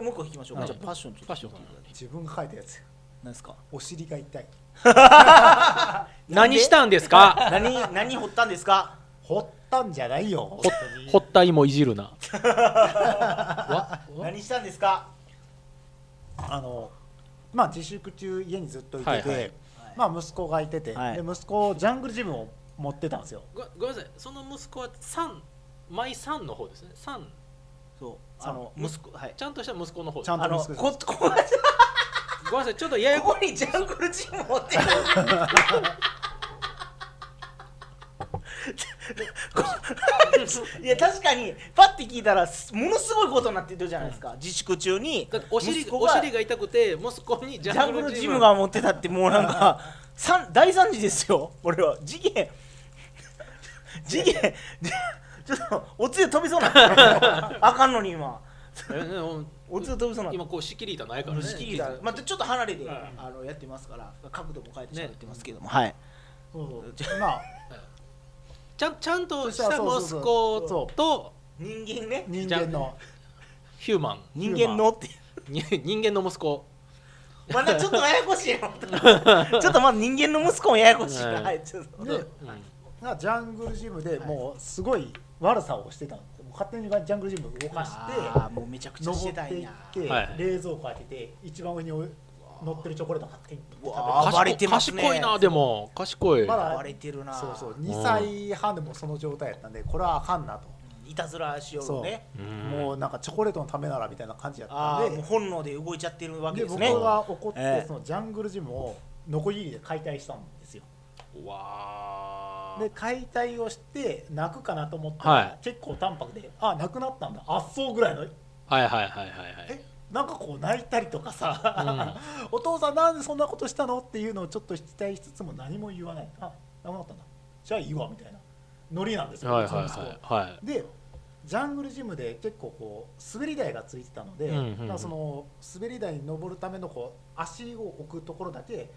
もう一個引きましょうか、はい。じゃあパッションちょっと。パッション自分が書いたやつ何ですか？お尻が痛い。何したんですか？何何掘ったんですか？掘ったんじゃないよ。ほほったいもいじるな。何したんですか？あのまあ自粛中家にずっといてて、はいはい。まあ息子がいてて、はい。で息子ジャングルジムを持ってたんですよ。ごごめんなさい。その息子は3マイ3の方ですね。3そう。あの息子はい。ちゃんとした息子の方。ちゃんあの息子です。ここ ごめんなさい。ちょっとややこにジャングルジム持ってる いや確かにパッて聞いたらすものすごいことになってるじゃないですか。自粛中にだってお尻お尻が痛くて息子にジジャングルジムが持ってたってもうなんか三大惨事ですよ。俺は。事件。事件ちょっとおつゆ飛びそうにな あかんのに今。おおつゆ飛びそうにな今こう仕切り板ないからね。仕切りだまたちょっと離れて、はい。あのやってますから角度も変えて喋ってますけども、はい。そうそう。まあ。ちゃんちゃんとした息子そうと人間ね。人間の。ヒューマン。人間のって。に人間の息子。まだちょっとややこしいよ ちょっとまだ人間の息子もややこしいな、はいはい、ちょっと。ジャングルジムでもうすごい悪さをしてたんで勝手にジャングルジム動かしてもうめちゃくちゃして登っていって、はい冷蔵庫開けて一番上に乗ってるチョコレート勝手に食べれてますね。賢いなでも。賢い。まだ暴れてるな。そうそう。2歳半でもその状態やったんでこれはあかんなと。いたずらしよう。ん。もうなんかチョコレートのためならみたいな感じやったんで。本能で動いちゃってるわけですね。が怒って、ええ。そのジャングルジムをノコギリで解体したんですよ。わーで解体をして泣くかなと思ったら、はい。結構淡白であなくなったんだ。あっそうぐらいのはいはいはいはいはい。えなんかこう泣いたりとかさ、お父さんなんでそんなことしたの？っていうのをちょっと期待しつつも何も言わない。あなくなったんだ。じゃあいいわみたいな。ノリなんですよ、はいはいはい。は。い。でジャングルジムで結構こう滑り台がついてたので、うんうんその滑り台に登るためのこう足を置くところだけ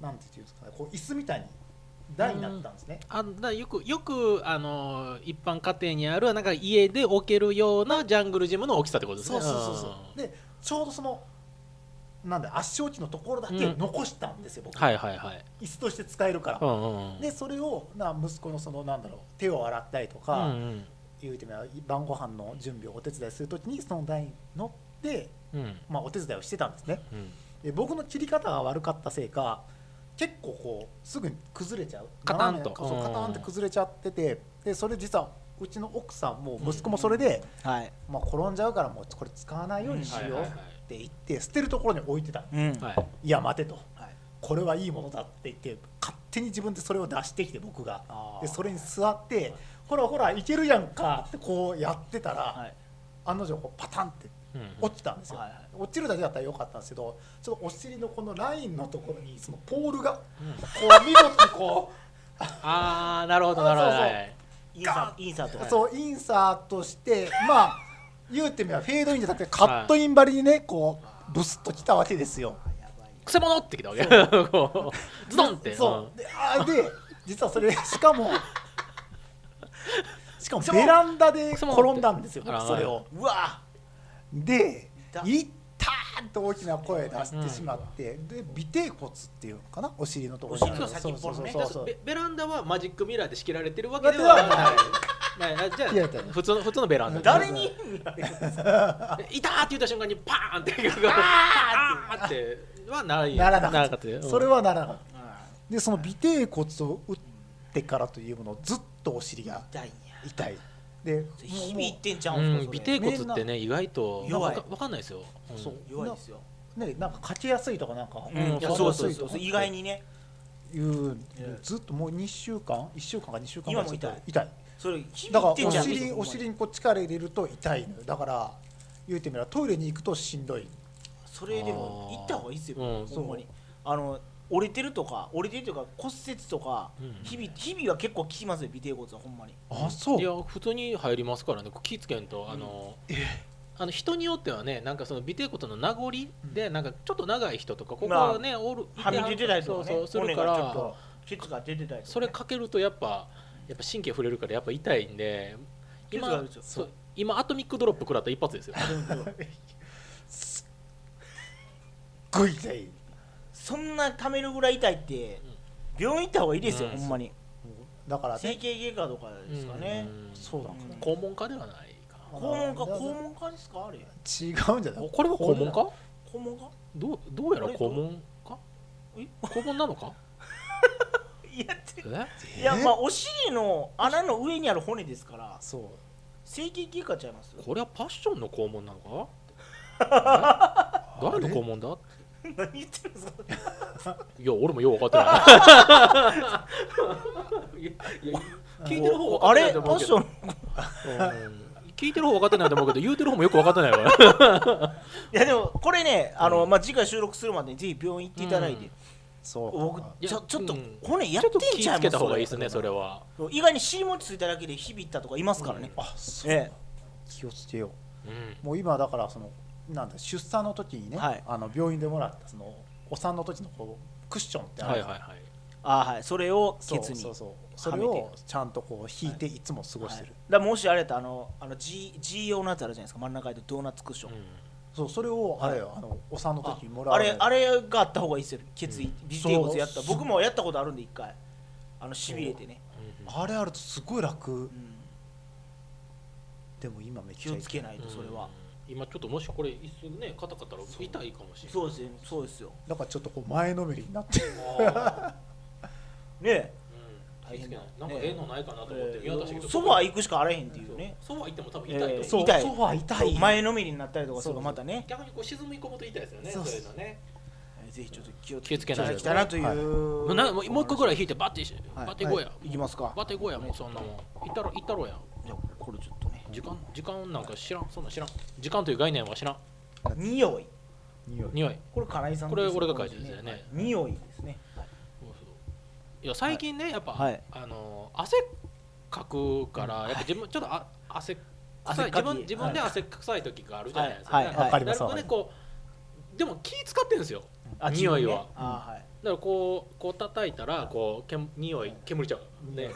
なんていうんですかねこう椅子みたいに台になったんですね、あだよくよくあの一般家庭にあるなんか家で置けるようなジャングルジムの大きさってことですね。そうそうそうそう。でちょうどそのなんだ足置きのところだけうん。残したんですよ、僕。はいはいはい。椅子として使えるから、うんうんうん。でそれをな息子のそのなんだろう手を洗ったりとうんか、うん。言うてみれば晩ご飯の準備をお手伝いするときにその台に乗って、うん。まあ、お手伝いをしてたんですね。うん。で僕の切り方が悪かったせいか結構こうすぐに崩れちゃう。カタンと。そうカタンって崩れちゃっててでそれ実はうちの奥さんも息子もそれで、はい。まあ、転んじゃうからもうこれ使わないようにしようって言って捨てるところに置いてたうん。はい。い。や待てと。はい。これはいいものだって言って勝手に自分でそれを出してきて僕が。でそれに座ってほらほらいけるやんかってこうやってたら、はい。案の定こうパタンって落ちたんですよ、はいはい。落ちるだけだったらよかったんですけどちょっとお尻のこのラインのところにそのポールがこう見事にこああなるほどなるほど。あそうそう。はい。インサインサートうそうインサートしてまあ言うてみればフェードインじゃなくてカットイン張りにねこうブスッときたわけですよ。くせ者ってきたわけ。ズドンって。そう。であで実はそれしかも しかもベランダで転んだんですよそれを。うわで痛「いった!」って大きな声出してしまって、で尾てい骨っていうのかな？お尻のところに。お尻の先っぽのね。ベベランダはマジックミラーで仕切られてるわけではない。じゃあ普通の普通のベランダ。誰に？いたーって言った瞬間にパーンって。あーってはない。ならなかった。それはならなかった。でその尾てい骨を打ってからというものずっとお尻が痛い痛いで日々いってんちゃううんすかん尾てい骨ってね意外と弱い。わかんないですよ。うん。そう弱いですよ。ねなんかかけやすいとかなんか、うん。うんいやそうそうそう。そう意外にね。いうずっともう2週間1週間か2週間今も痛い。痛い。それ日だからお々いってんじゃん。尻お尻にこう力入れると痛いのよ。だから言うてみればトイレに行くとしんどい。それでも行った方がいいですよ。うん。ほんまに。あの折れてるとか折れてるというか骨折とかうん日々日々は結構効きますよ尾てい骨はほんまに。あそいや普通に入りますからね気ぃつけんとあの、あの人によってはねなんかその尾てい骨の名残でなんかちょっと長い人とかここはね、おるはみ出てたりとかねそうそうするか骨がちょっらとケツが出てたりとかね。それかけるとやっぱやっぱ神経触れるからやっぱ痛いんで今そう今アトミックドロップ食らった一発ですよ。ごい痛いそんなためるぐらい痛いって病院行った方がいいですようん。ほんまに。だから整ね形外科とかですかね。ん。そうだん肛門科ではないか。肛門科？だ肛門科ですか？あれ。違うんじゃない？これは肛門か肛門？科？どうどうやら肛門かえ？肛門なのか？いやいやまあお尻の穴の上にある骨ですから。そう。整形外科ちゃいます？これはパッションの肛門なのか？え？誰の肛門だ？何言ってるんですかいや俺もよう分かってない。いやいや聞いてる方分かあってないれ？パッショと思うけど。ンう。ん。聞いてる方分かってないと思うけど 言うてる方もよく分かってないわ。いやでもこれねあの、まあ、次回収録するまでにぜひ病院行っていただいて、うん。そう。僕ちょちょっとうん。骨やってんちゃいます？ぃつけた方がいいですねそれは。意外に尻餅ついただけで日々ったとかいますからね、あそう。え気をつけよう。ん。うもう今だからそのなんだ出産の時にね、はい。あの病院でもらったそのお産の時のこうクッションってあるはいはいはい。えあはい。それをケツにそうそうそれをちゃんとこう引いてい。つも過ごしてる、はい。だからもしあれやったらあのあの G, G 用のやつあるじゃないですか。真ん中にドーナツクッション、そうそれをあれよ、あのお産の時にもらうあれあれがあった方がいいですよ。ケツ尾てい骨やった僕もやったことあるんで一回。あのしびれてね、うん。あれあるとすごい楽。うん。でも今めっち気ゃをつけないとそれは、うん今ちょっともしこれ椅子ね硬かったら痛いかもしれない。そうですよ。そうですよ。だからちょっとこう前のめりになって。ねえ。うん。大変だ。なんかええのないかなと思って見渡してけどソファー行くしかあれへんっていうね。ソファー行っても多分痛いと思う、痛い。ソファー痛い。前のめりになったりとかするとまたね。逆にこう沈み込むと痛いですよねそそうういうのね。えーぜひちょっと気を気をつけないときたなという、はい。もうなもうもう一個ぐらい引いてバッてい。バッていこうや、はい。行きますか。バッていこうやもうそんなもん。行ったろ行ったろうやこれちょっとね。時間時間なんか知らん。そんなん知らん。時間という概念は知らん。匂い。匂い。匂い。これ金井さんこれ俺が書いてるんですよね。はい。匂いですね。そうそう。いや最近ねやっぱ、はい。あの汗かくからやっぱ自分ちょっとあ汗臭い。自分自分で汗臭い時があるじゃないですか、はい。はい。わかりますなるほどねこうでも気使ってるんですよ。あ匂いは。あーはいだからこうこう叩いたらこうけん匂い煙ちゃう。ね。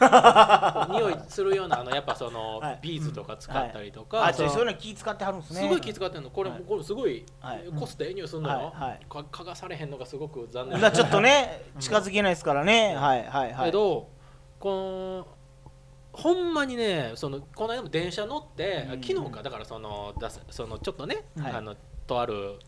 匂いするようなあのやっぱその はい。ビーズとか使ったりとか、あそういうの気使ってはるんですね。すごい気使ってるの。これ、はい。これすごい、はい。こすってええ匂いするのよ、はい。はい。か嗅がされへんのがすごく残念。今ちょっとね 近づけないですからね、はいはいはい。けどこのほんまにねそのこの間も電車乗って、うん。昨日かだからその出すそのちょっとね、はい。あのとある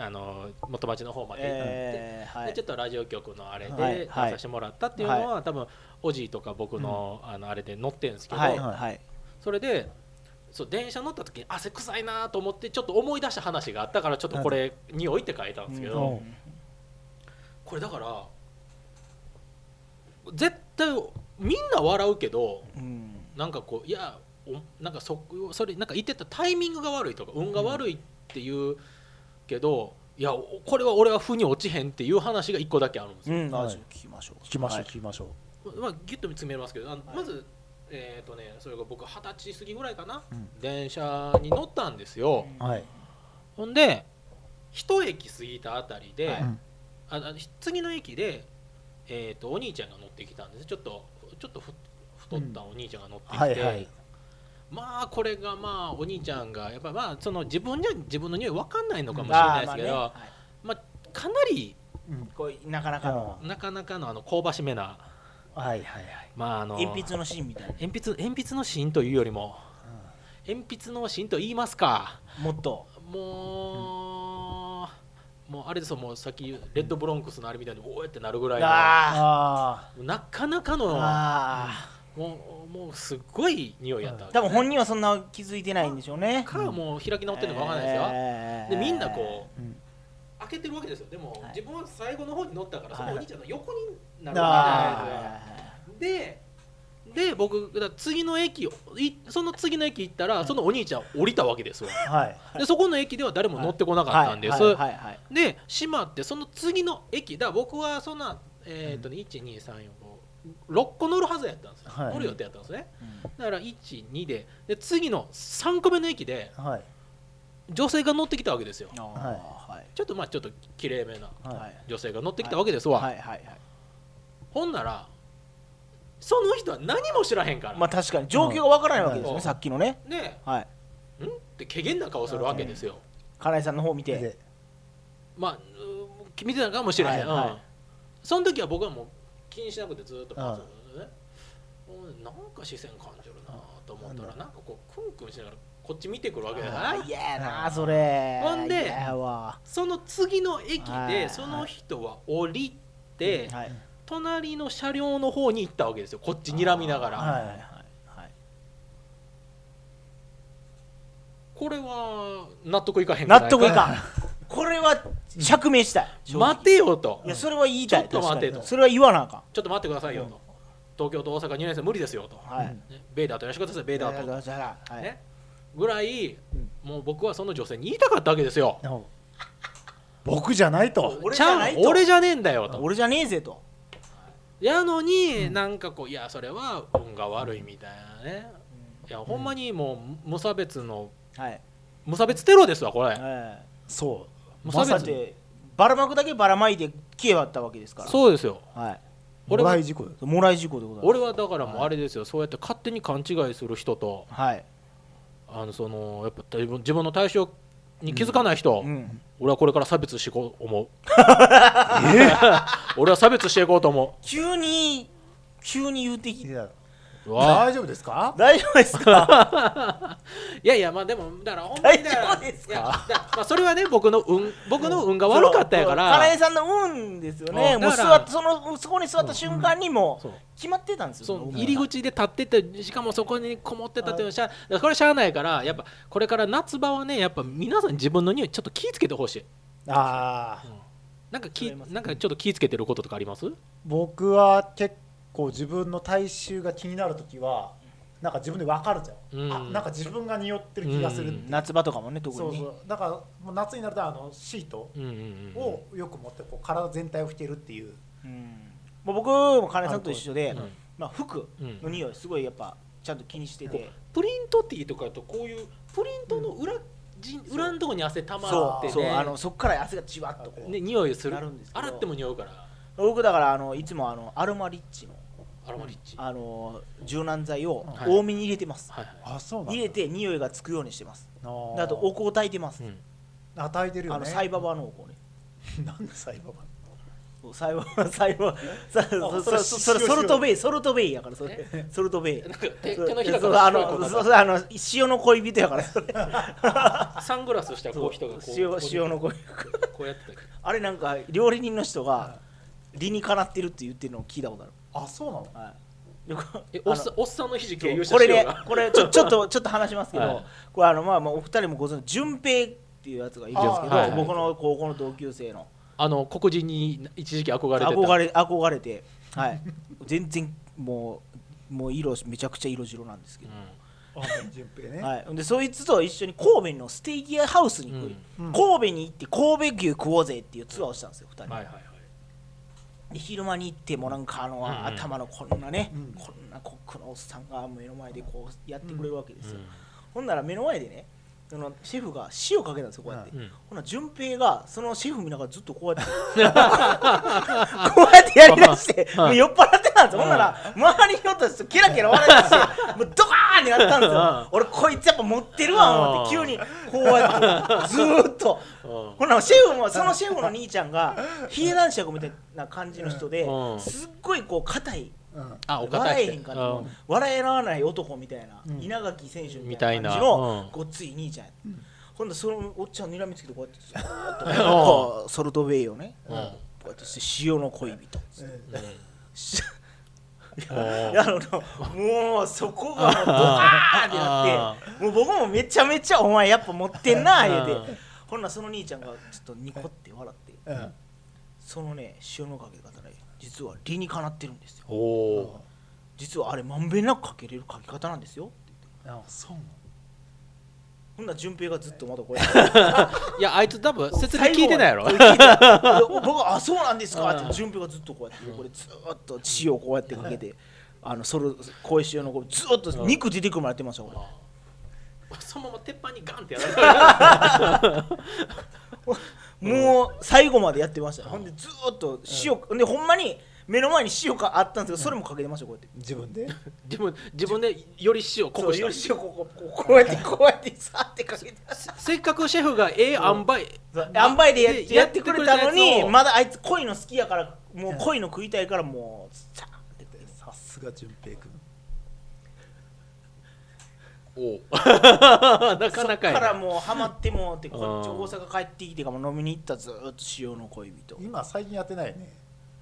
あの元町の方まで行って、えーはい。でちょっとラジオ局のあれではい出させてもらったっていうのは、多分おじいとか僕の,、あのあれで乗ってるんですけど、はいはいそれでそう電車乗った時に汗臭いなと思ってちょっと思い出した話があったからちょっとこれ「匂い」って書いたんですけど、うん。これだから絶対みんな笑うけどうん。なんかこういやおなんかそそれなんか言ってたタイミングが悪いとか運が悪いっていうけど、いやおこれは俺は負に落ちへんっていう話が一個だけあるんですよ。聞きましょう。聞きましょうはい。聞きましょう。まあ、ギュッと詰めますけどあのはい。まず、えっ、とねそれが僕二十歳過ぎぐらいかな、うん。電車に乗ったんですよ。はい。ほんで一駅過ぎたあたりで、ああ次の駅で、えー、とお兄ちゃんが乗ってきたんです。ちょっとちょっとふ太ったお兄ちゃんが乗ってきて、はいはいまあこれがまあお兄ちゃんがやっぱまあその自分じゃ自分の匂い分かんないのかもしれないですけど、まあね。まあかなりうん。こうなかなかの。なかなかのあの香ばしめな、はいはいはい。まあ、あの鉛筆のシーンみたいな。鉛筆鉛筆のシーンというよりも鉛筆のシーンと言いますかもっと。もう、もうあれですよもうさっきレッドブロンクスのあれみたいにおーってなるぐらいのああなかなかのー。あもうもうすっごい匂いやった。わーけ多分本人はそんな気づいてないんでしょうね。かもう開き直ってるのか分かんないですよ、えー。でみんなこううん。開けてるわけですよ。でも、はい。自分は最後の方に乗ったからそのはいお兄ちゃんの横になるわけじゃないあですか、でで僕だ次の駅その次の駅行ったらそのお兄ちゃん降りたわけですわはい。でそこの駅では誰も乗ってこなかったんです、で閉まってその次の駅だ僕はそんなえっ、とね12345個乗るはずやったんですよ、はい。乗る予定やったんですね。うん。だから12で。で次の3個目の駅ではい。女性が乗ってきたわけですよ。はい。はい。ちょっとまあちょっと綺麗めなはい。はい女性が乗ってきたわけですわ、はい。はい。はいほんならその人は何も知らへんから、まあ確かに状況がわからないわけですうん。ねさっきのね。ねはい。ん？って怪げな顔するわけですよ、金井さんの方見て。でまあ見てたかもしれへん、はいはい。うん。その時は僕はもう気にしなくてずっとパスね。うんなんか視線感じるなと思ったらなんかこうクンクンしながらこっち見てくるわけだよなあー嫌やな。それ。ほんでその次の駅はいでその人は降りてはい。隣の車両の方に行ったわけですよ。こっち睨みながら、はいはいはいこれは納得いかへん納得いかんこれは釈明したい。待てよと。いやそれは言いたいちょっと待てと。それは言わなあかん。ちょっと待ってくださいよと、東京と大阪2年生無理ですよと、はい。ね。ベイダーとやらせてくださいベイダーと、はい。ね、ぐらい、もう僕はその女性に言いたかったわけですよ。お僕じゃないと。俺ちゃじゃないと。ん俺じゃねえんだよと。俺じゃねえぜと。やのに、なんかこういやそれは運が悪いみたいなね。いやほんまにもう無差別のはい。無差別テロですわこれ。えそう無差別。えだってばらまくだけばらまいて消えわったわけですから。そうですよ。はい。俺は。もらい事故よ。もらい事故でございます。俺はだからもうあれですよ、そうやって勝手に勘違いする人とはい。あのそのやっぱ自分自分の対象に気づかない人、うん。俺はこれから差別していこう思う。俺は差別していこうと思急に急に言うてきいやうわ大丈夫ですか？大丈夫ですか？いやいやまあでもだからほんまに大丈夫ですか？まあそれはね僕の運僕の運が悪かったやから。金井さんの運ですよね。もう座そのそこに座った瞬間にも決まってたんですよ入り口で立っててしかもそこにこもってたっていうのはしゃこれはしゃあないからやっぱこれから夏場はねやっぱ皆さん自分の匂いちょっと気ぃつけてほしい。ああなんか気違いますなんかちょっと気ぃつけてることとかあります？僕は結構自分の体臭が気になるときはなんか自分で分かるじゃん、うん。あなんか自分が匂ってる気がする、うん。夏場とかもね特そうそう。だからもう夏になるとあのシートをよく持ってこう体全体を拭けるっていう、うん。もう僕も金井さんと一緒でう。ん。まあ服の匂いすごいやっぱちゃんと気にしてて。プリントティーとかだとこういうプリントの裏,、じ裏のとこに汗たまってあのそっから汗がじわっとこう。ね匂いする。なるんですけど。洗っても匂うから。僕だからあのいつもあのアロマリッチのアロマリッチ、あの柔軟剤をはい。多めに入れてます。はいはい。あそうなんだ。入れて匂いがつくようにしてます。あとお香を炊いてます。うん。与えてるよね。あのサイババのお香ねなんでサイババサイババ サイババさそそれそそれソルトベイソルトベイやからそれ。ソルトベイ。なんか手のひらから白い粉のあの塩の恋人やから。それがサングラスしたこう人がこう塩塩の恋こうやってたあれなんか料理人の人が理にかなってるって言ってるのを聞いたことあるあそうなの？はい。えおっさんおっさんの肘経由したこれねこれちょ ちょっとちょっと話しますけど、はい。これあのまあまあお二人もご存知順平っていうやつがいるんですけど、僕の高校の同級生の。あの黒人に一時期憧れてた。憧れ憧れて。はい。全然もうもう色めちゃくちゃ色白なんですけど、あ順平ね、はい、でそいつと一緒に神戸のステーキ屋ハウスに行く、うん。神戸に行って神戸牛食おうぜっていうツアーをしたんですよ2人、うんはいはいはい。で昼間に行ってもうなんかあの、頭のこんなね、うん。こんなコックのおっさんが目の前でこうやってくれるわけですよ、うほんなら目の前でねそのシェフが塩かけたんですよこうやって、んうん。ほな順平がそのシェフ見ながらずっとこうやって こうやってやりだして、もう酔っ払ってたんですよ、ほんなら周りの人たちとケラケラ笑い出してもうドカーンってなったんですよ。俺こいつやっぱ持ってるわ思って急にこうやってずーっと。うん。ほなシェフもそのシェフの兄ちゃんがヒゲ男爵みたいな感じの人でうん。すっごいこう硬いうんあお堅笑えへんかった、うん。笑えらない男みたいな、うん。稲垣選手みみたいなたいな。うん感じのごっつい兄ちゃんやった、ほんでそのおっちゃんにらみつけてこうやって ずーっとこうソルトベイをね、うん。こうやってして塩の恋人。や あのもうそこがもうドカーンってなってもう僕もめちゃめちゃお前やっぱ持ってんな言ううんて。ほんならその兄ちゃんがちょっとニコって笑って。うん。そのね塩のかけ方ね実は理にかなってるんですよ。おお実はあれまんべんなくかけれるかけ方なんですよ。って言ってあそうなの？ほんなら順平がずっとまだこうやって。いやあいつ多分説明聞いてないやろ。僕はあそうなんですか？って順平がずっとこうやって横でずーっと塩をこうやってかけてあのそれ小石塩のこうずーっと肉出てくるまでやってましたこれ。そのまま鉄板にガンってやられたもう最後までやってましたほんでずーっと塩でほんまに目の前に塩があったんですけどそれもかけてましたこうやって。自分で？自分自分でより塩濃くした。よし塩こここうこうやってこうやってさってかけて。せっかくシェフがええ塩梅塩梅でやってやってくれたのやにまだあいつ濃いの好きやからもう濃いの食いたいからもうさーって。さすが順平君おう。なかそっなかやな。からもうハマってもうってこっちうん大阪帰ってきてからも飲みに行ったずーっと塩の恋人。今最近やってないよね。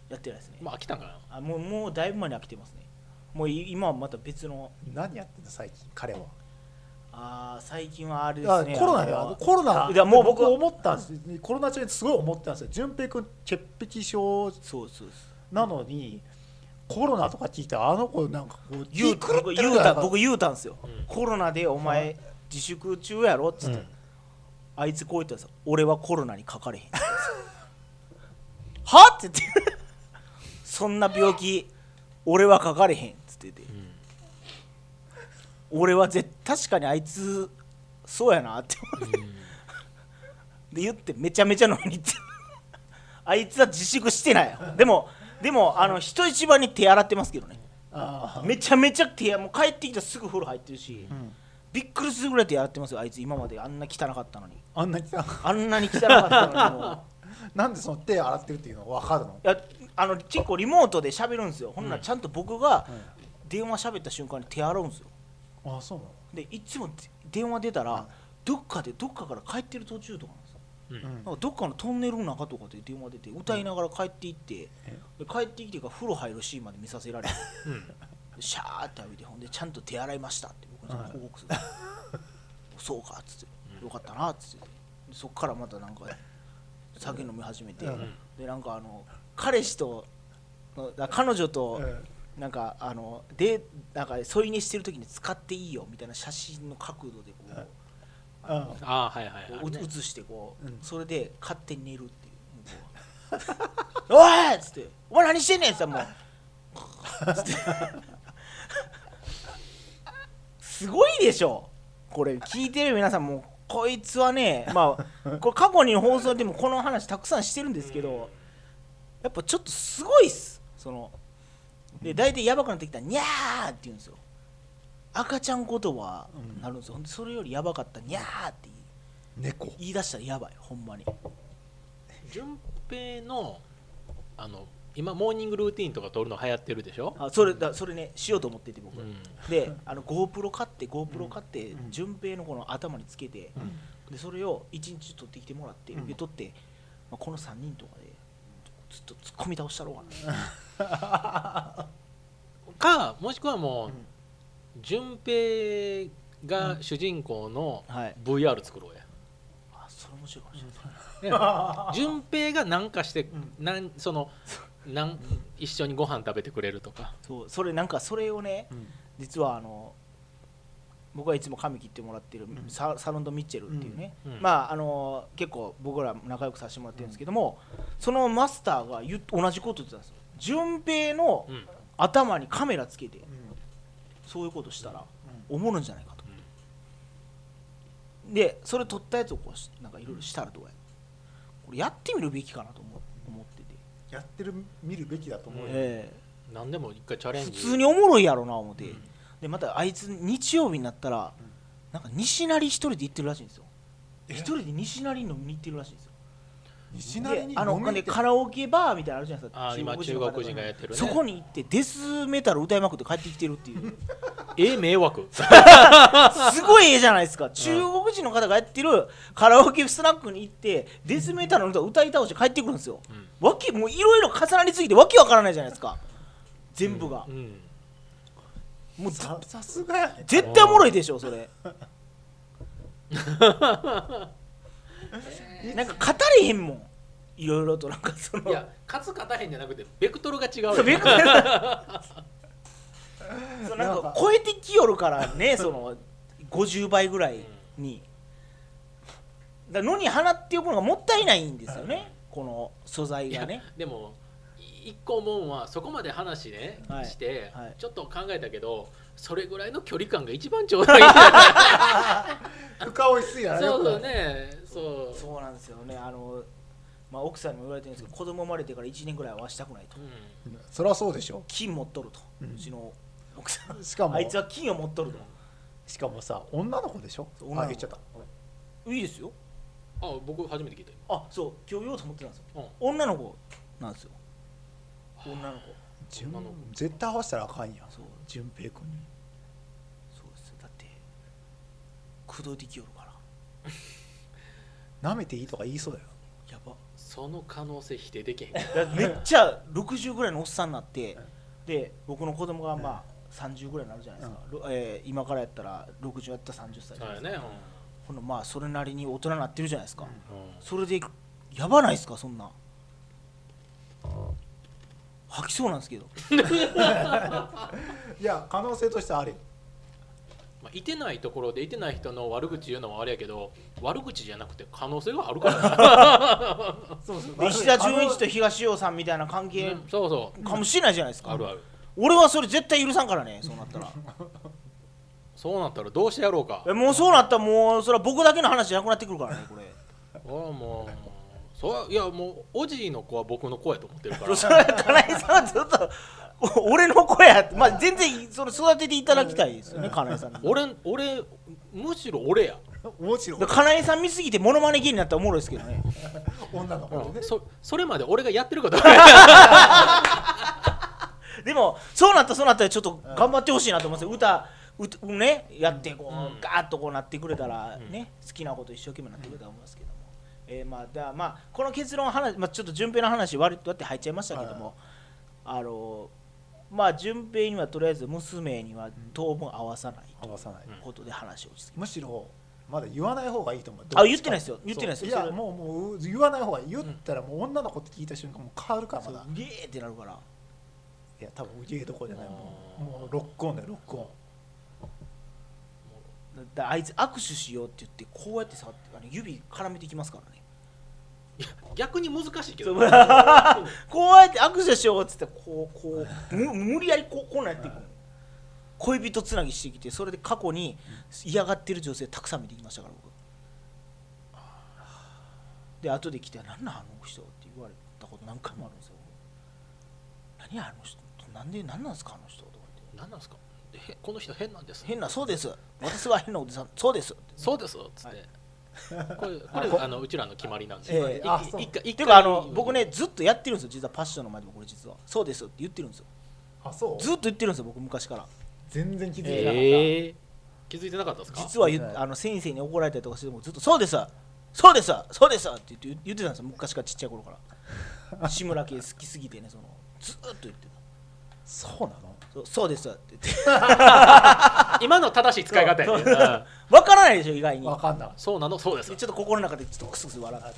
やってないですね。まあ飽きたんかな。あもうもうだいぶ前に飽きてますね。もうい今はまた別の。何やってんの最近彼は。あー最近はあれであすね。コロナよ。コロナいやもう僕僕思ったんですコロナ中にすごい思ったんですよ。順平君潔癖症そうそう。なのにコロナとか聞いたらあの子なんかこう言う僕言うた僕言うたんですよ、うん。コロナでお前自粛中やろっつって、うん。あいつこう言ったんですよ俺はコロナにかかれへん。はって言って。そんな病気俺はかかれへんっつってて、俺は絶確かにあいつそうやなって思って、で言ってめちゃめちゃ飲みに行って。あいつは自粛してない。よでもでもあの人一番に手洗ってますけどね。あめちゃめちゃ手もう帰ってきたらすぐ風呂入ってるし、あ、うん、びっくりするぐらい手洗ってますよあいつ。今まであんな汚かったのに。あんなにさあんなに汚かったのに なんでその手洗ってるっていうの分かるの？いやあの結構リモートで喋るんですよ。ほんならちゃんと僕が電話喋った瞬間に手洗うんですよ。あそうなの？でいつも電話出たらどっかでどっかから帰ってる途中とかどっかのトンネルの中とかで電話出て歌いながら帰っていって、帰ってきてから風呂入るシーンまで見させられてうん。シャーって浴びてほんでちゃんと手洗いましたって僕に報告する、そうかっつって。よかったなっつって。でそっからまたなんか酒飲み始めて、うん。でなんかあの彼氏と彼女となんかあのでなんか添い寝してる時に使っていいよみたいな写真の角度でこああはいはいはい、こうう写してこう、うん。それで勝手に寝るっていう。向こう。は おい!」っつって「お前何してんねん!」っつったらもう。つって。すごいでしょ。これ聞いてる皆さんもこいつはねまあこれ過去に放送でもこの話たくさんしてるんですけどやっぱちょっとすごいっす。そので大体やばくなってきたら「にゃー」って言うんですよ赤ちゃん言葉になるんですよ、ほんでそれよりやばかった。ら「にゃー」って言い猫。言い出したらやばい。ほんまに。順平のあの今モーニングルーティンとか撮るの流行ってるでしょ、あそれだそれねしようと思ってて僕、うん。であの GoPro 買って GoPro 買ってうん。順平のこの頭につけて、でそれを1日撮ってきてもらって、うん。で撮って、まあ、この3人とかでずっと突っ込み倒したろうか かもしくはもう、順平が主人公のな、はい。VR 作ろうや、あそれ面白いかもしれない、順平が何かして、ん。なんそのなん一緒にご飯食べてくれるとか。そうそれなんかそれをねうん。実はあの僕はいつも髪切ってもらってるん。ササロンド・ミッチェルっていうね、うん。うん。まああの結構僕ら仲良くさせてもらってるんですけども、そのマスターが言っ同じこと言ってたんですよ。順平のうん。頭にカメラつけて。うんそういうことしたらうおもろいんじゃないかと、でそれ撮ったやつをこうしなんかいろいろしたらどうやこれやってみるべきかなと思思ってて、やってる見るべきだと思うよ。え何でも一回チャレンジ。え普通におもろいやろな思って、うん。でまたあいつ日曜日になったら、なんか西成一人で行ってるらしいんですよ。え？一人で西成飲みに行ってるらしいんですよ西成にであの飲みに行って。でカラオケバーみたいなのあるじゃないですか。あー今中国人がやってるね。そこに行ってデスメタル歌いまくって帰ってきてるっていう。え迷惑。すごい絵じゃないですか。中国人の方がやってるカラオケスナックに行ってデスメタルの歌を歌い倒して帰ってくるんですよ、わけもういろいろ重なりすぎてわけわからないじゃないですか。全部が。う、ん。もうささすが絶対おもろいでしょそれ なんか語れへんもん。いろいろとなんかその。いや勝つ勝たへんじゃなくてベクトルが違うよ。そうベクトル そうなんか超えてきよるからね その50倍ぐらいに。だから野に放っておくのがもったいないんですよねこの素材がね。でもい一個思うのはそこまで話ね、はい。して、はい。ちょっと考えたけどそれぐらいの距離感が一番ちょうどいいんじゃ深追いすぎやないなそうそうねそう。そうなんですよね。あの、まあ、奥さんにも言われてるんですけど子供生まれてから1年ぐらいはしたくないと。うん。そりゃそうでしょ。金持っとると、ううんちの奥さん。しかも。あいつは金を持っとると。しかもさ女の子でしょ？女の子。あ言っちゃった。いいですよ。あ僕初めて聞いたよ。あそう今日言おうと思ってたんですよ。うん。女の子なんですよ。女の子。順女の子。絶対合わせたらあかんやん。そう順平君に。そうですよ。だって口説いてきよるから。舐めていいとか言いそうだよ。やば。その可能性否定できへん。めっちゃ60ぐらいのおっさんになってで僕の子供がまあ30ぐらいになるじゃないですか、ろえー今からやったら60やったら30歳。じゃそうやないですかね、ほんなまあそれなりに大人になってるじゃないですか、うん。それでやばないですかそんな吐きそうなんですけど。いや可能性としてはあるよまあ、いてないところでいてない人の悪口言うのもあれやけど悪口じゃなくて可能性があるから。ね そうそう。で 石田純一と東尾さんみたいな関係うんそうそう。かもしれないじゃないですか、あるある。俺はそれ絶対許さんからねそうなったら。そうなったらどうしてやろうか。えもうそうなったらもうそれは僕だけの話じゃなくなってくるからねこれ。俺はもうそういやもうおじいの子は僕の子やと思ってるから。それ金井さんはずっとお俺の子やってまあ全然それ育てていただきたいですよね金井さん。に俺俺むしろ俺や、もちろ金井さん見すぎてモノマネ芸になったらおもろいですけどね。女の子でねそそれまで俺がやってること でもそうなったらそうなったらちょっと頑張ってほしいなと思うんですよ。歌歌ねやってこう、うん。ガーッとこうなってくれたらね、好きなこと一生懸命なってくれたと思いますけど。も、えーまあだまあこの結論話、まあ、ちょっと順平の話割とって入っちゃいましたけども、あのまあ順平にはとりあえず娘には当分合わさないと合わさない、うんことで話を落ち着けむしろまだ言わない方がいいと思う。あ言ってないですよ。言ってないですよ。いやもうもう言わない方がいい言ったらもう女の子って聞いた瞬間もう変わるからまだ。ゲーってなるからいや多分家どころじゃない。もうもうロックオンだよロックオン。だだあいつ握手しようって言ってこうやって触ってあの指絡めていきますからね逆に難しいけど。そう。こうやって握手しようって言ってこうこうむ無理やりこうこうなっていくの。恋人つなぎしてきてそれで過去に嫌がってる女性たくさん見てきましたから僕。で後で来て「何なんあの人」って言われたこと何回もあるんですよ何やあの人？なんで何なんですかあの人とか言って。何なんですか？この人変なんです。変なそうです。私は変なおじさん。そうです。そうです。っつって、これこれあのうちらの決まりなんで、ええあそう。ていうかあの僕ねずっとやってるんですよ実はパッションの前でもこれ実は。そうですって言ってるんですよ。あそう？ずっと言ってるんですよ僕昔から。全然気づいてなかった、ええ気づいてなかったですか？実ははいあの先生に怒られたりとかしてもずっとそうですそうですそうですって言って言ってたんですよ昔からちっちゃい頃から。志村けん好きすぎてねそのずっと言ってた。そうなの？そうですって言って今の正しい使い方やね。ん。わからないでしょ意外に。わかんないそうなの？そうです。でちょっと心の中でちょっとクスクス笑って、はい。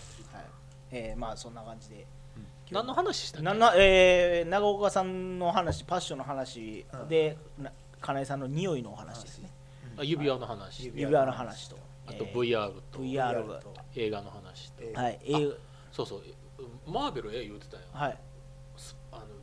えーまあそんな感じで。何の話したっけ？なえー、長岡さんの話パッションの話。うん。金井さんの匂いのお話ですね。あ指輪の話。指指輪の話と。あとえー VR と。VR がと。映画の話と。えーはい、えー。そうそう。マーベルええ言うてたよ。はい、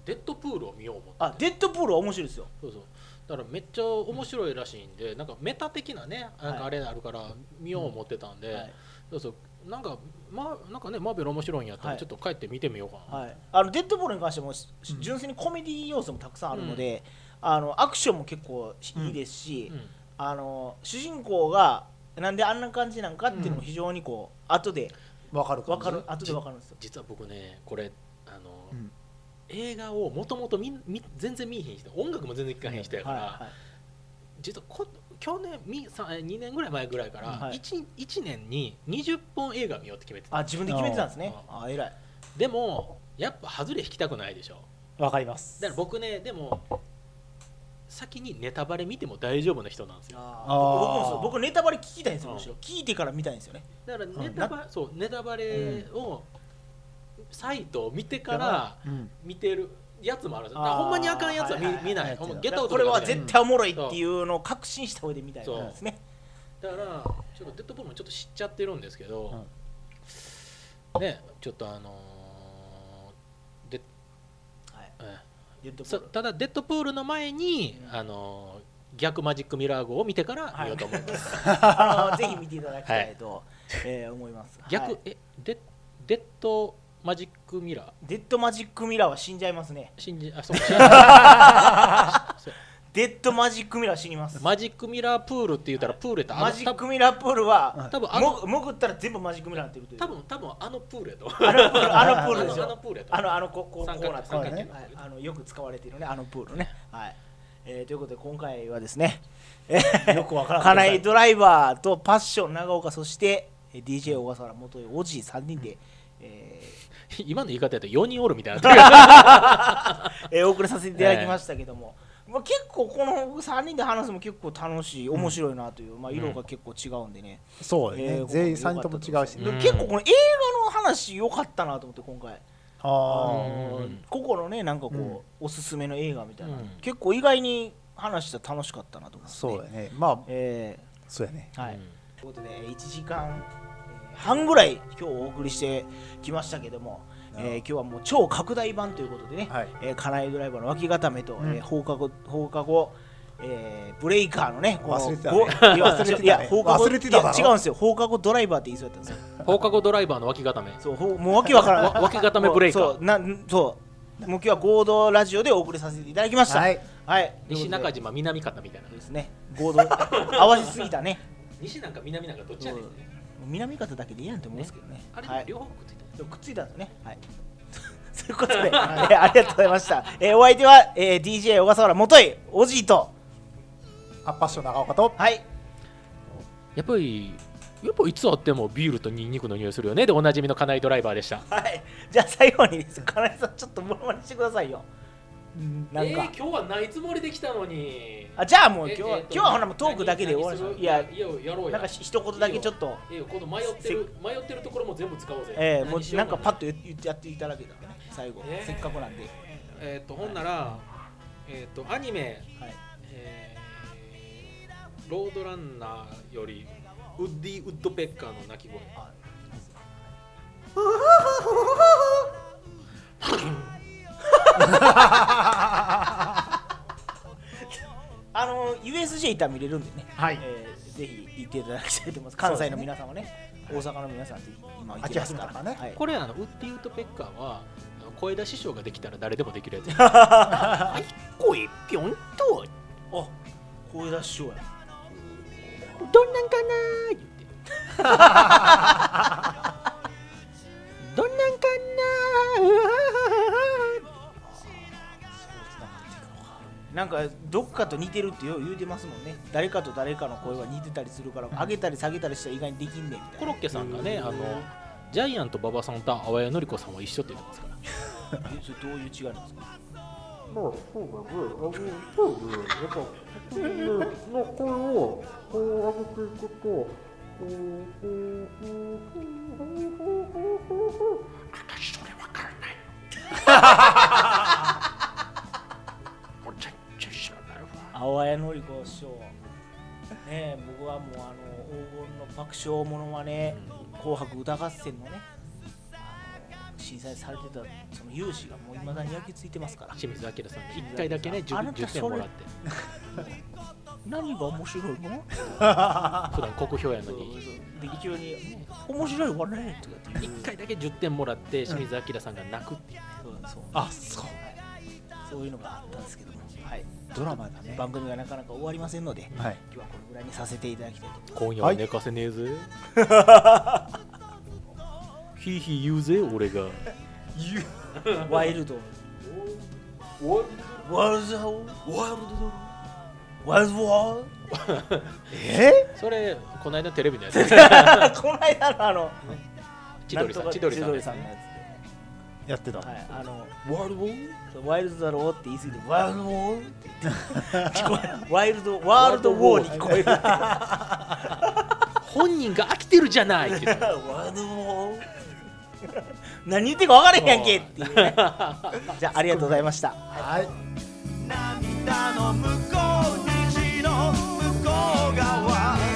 デッドプールを見よう思って。あデッドプールは面白いですよ。そうそう。だからめっちゃ面白いらしいんで、なんかメタ的なねなんかあれあるから見よう思ってたんで、はい。そうそう。なんかまあなんかねマーベル面白いんやったはい。らちょっと帰って見てみようかな、はい、あのデッドボールに関しても純粋にコメディ要素もたくさんあるので、あのアクションも結構いいですし、うん。あの主人公がなんであんな感じなんかっていうのも非常にこう、後でわかる分かる感後で分かるんですよ。実は僕ねこれ映画をもともと全然見えへん人音楽も全然聴かへん人やから、はいはい。実はこ去年みさ2年ぐらい前ぐらいからはい。1, 1年に20本映画見ようって決めてた。あ自分で決めてたんですね。ああ偉い。でもやっぱ外れ引きたくないでしょ。じわかります。だから僕ねでも先にネタバレ見ても大丈夫な人なんですよ。ああー。僕もそう。僕ネタバレ聞きたいんですようん。むしろ。聞いてから見たいんですよね。だからネタバレ、そうネタバレを、サイトを見てからうん。見てるやつもあるんですよ。だあーからほんまにあかんやつは見,、はいはいはい。見ない。はいほんまゲットアウトこれは絶対おもろいっていうのを確信した上で見たいんですね。だからちょっとデッドボールもちょっと知っちゃってるんですけど、ねちょっとあのーではいえデッドボーただデッドプールの前に、あのー逆マジックミラー号を見てから見ようと思います、あのぜひ見ていただきたいと、えー思います。逆、はい。えデデッドマジックミラー。デッドマジックミラーは死んじゃいますね。信じあそう。そう。デッドマジックミラー死にます。マジックミラープールって言ったらプールやったマジックミラープールは多分あのも潜ったら全部マジックミラーになってるという。多分多分あのプールやとあのプールあのプールですあのあのよプールやとあのあのここうこ三角うなって三角形の。はい。あのよく使われているね。あのプールね。はい。えーということで今回はですねえー よくわからん金井ドライバーとパッション長岡そしてえー DJ 小笠原元おじい3人で、え 今の言い方やと4人おるみたいな。ー えーお送りさせていただきましたけども、まあ、結構この3人で話すのも結構楽しい面白いなという、まあ、色が結構違うんでね、そうよね、えー全員3人とも違うしね、結構この映画の話良かったなと思って今回。ああのうん。個々のねなんかこう、うん。おすすめの映画みたいな、うん。結構意外に話したら楽しかったなと思あって、そうやね。まあえそうやね。ーはい、うん。ということで1時間えー半ぐらい今日お送りしてきましたけども、えー今日はもう超拡大版ということでね、はいえー、カナイドライバーの脇固めと、うんえー放課後放課後えーブレイカーのね、忘れてたねごいや忘れてたねいや放課後違うんですよ、放課後ドライバーって言いそうやったんですよ。放課後ドライバーの脇固めそう、ほもうわけわからん。わ脇固めブレイカーそう、なんそう。もう今日は合同ラジオでお送りさせていただきました。はい。はい。西中島島南方みたいなですね。合同合わせすぎたね。西なんか南なんかどっちやねんね南方だけでいいやんと思うんですけどね。あれ、はい。両方くっついてるくっついたんですね。はい。ということで、えーありがとうございました、えーお相手は、えー DJ 小笠原元井おじいと。アッパッション長岡と。はい。やっぱりやっぱいつあってもビールとニンニクの匂いするよね。でおなじみの金井ドライバーでした。はい。じゃあ最後にです。金井さんちょっとモノマネしてくださいよなんか、えー今日はないつもりできたのに。あじゃあもうえ今日は、えーと今日はほらもうトークだけで終わりましょう。何いやいややろうや。なんか一言だけちょっと。いいよ。この迷ってる迷ってるところも全部使おうぜ。えー、もうなんかパッとと言ってやっていただけたらね最後、えー。せっかくなんで、えっとほんならえっとアニメはい、えーロードランナーよりウッディ・ウッドペッカーの鳴き声 あの USJ 行ったら見れるんでね、はい。えーぜひ行っていただきたいと思います。関西の皆さんはね大阪の皆さんって今行ってますから。ね。はい、これあのウッディ・ウッドペッカーは声出しショーができたら誰でもできるやつ。はい。声ぴょんとあ声出ししようや。どんなんかなー言ってどんなんかなー？なんかどっかと似てるってよう言うてますもんね。誰かと誰かの声は似てたりするから上げたり下げたりしたら意外にできんねんみたいなコロッケさんがねあのジャイアント馬場さんと淡谷のり子さんは一緒って言ってますから。えそれどういう違いなんですか？まあそうだね、あのそうね、やっぱ口の声をこう上げていくと、こう、こう、こう、こう、こう、私それわからない青谷のり子師匠。ねえ僕はもうあの黄金の爆笑ものまね紅白歌合戦のねあの震災されてたその勇姿がもういまだに焼き付いてますから。清水明さんに1回だけねあな 10, た10点もらって。何が面白いの？普段国評やのに。で急に「面白いわね」とかって言う1回だけ10点もらって清水明さんが泣くっていう。ねそうそう。あそう。そういうのがあったんですけども、はい、ドラマだね。番組がなかなか終わりませんので、はい。今日はこのぐらいにさせていただきたいと今夜は寝かせねえぜ、ひい。ひい言うぜ俺が。ワイルド。ワイルドワイルドワイルドワえ？それこの間テレビのやつ。この間のあの千鳥さん千鳥さんのやつやってた、で、はい、あのワイルドワイルドだろうって言い過ぎてワールドウォーってって。ワイルドワールドウォーに聞こえる 本人が飽きてるじゃないってワールドウォー。何言ってか分からへんやんけっていう、ね、じゃあありがとうございました。はい。涙の向こう虹の向こう側。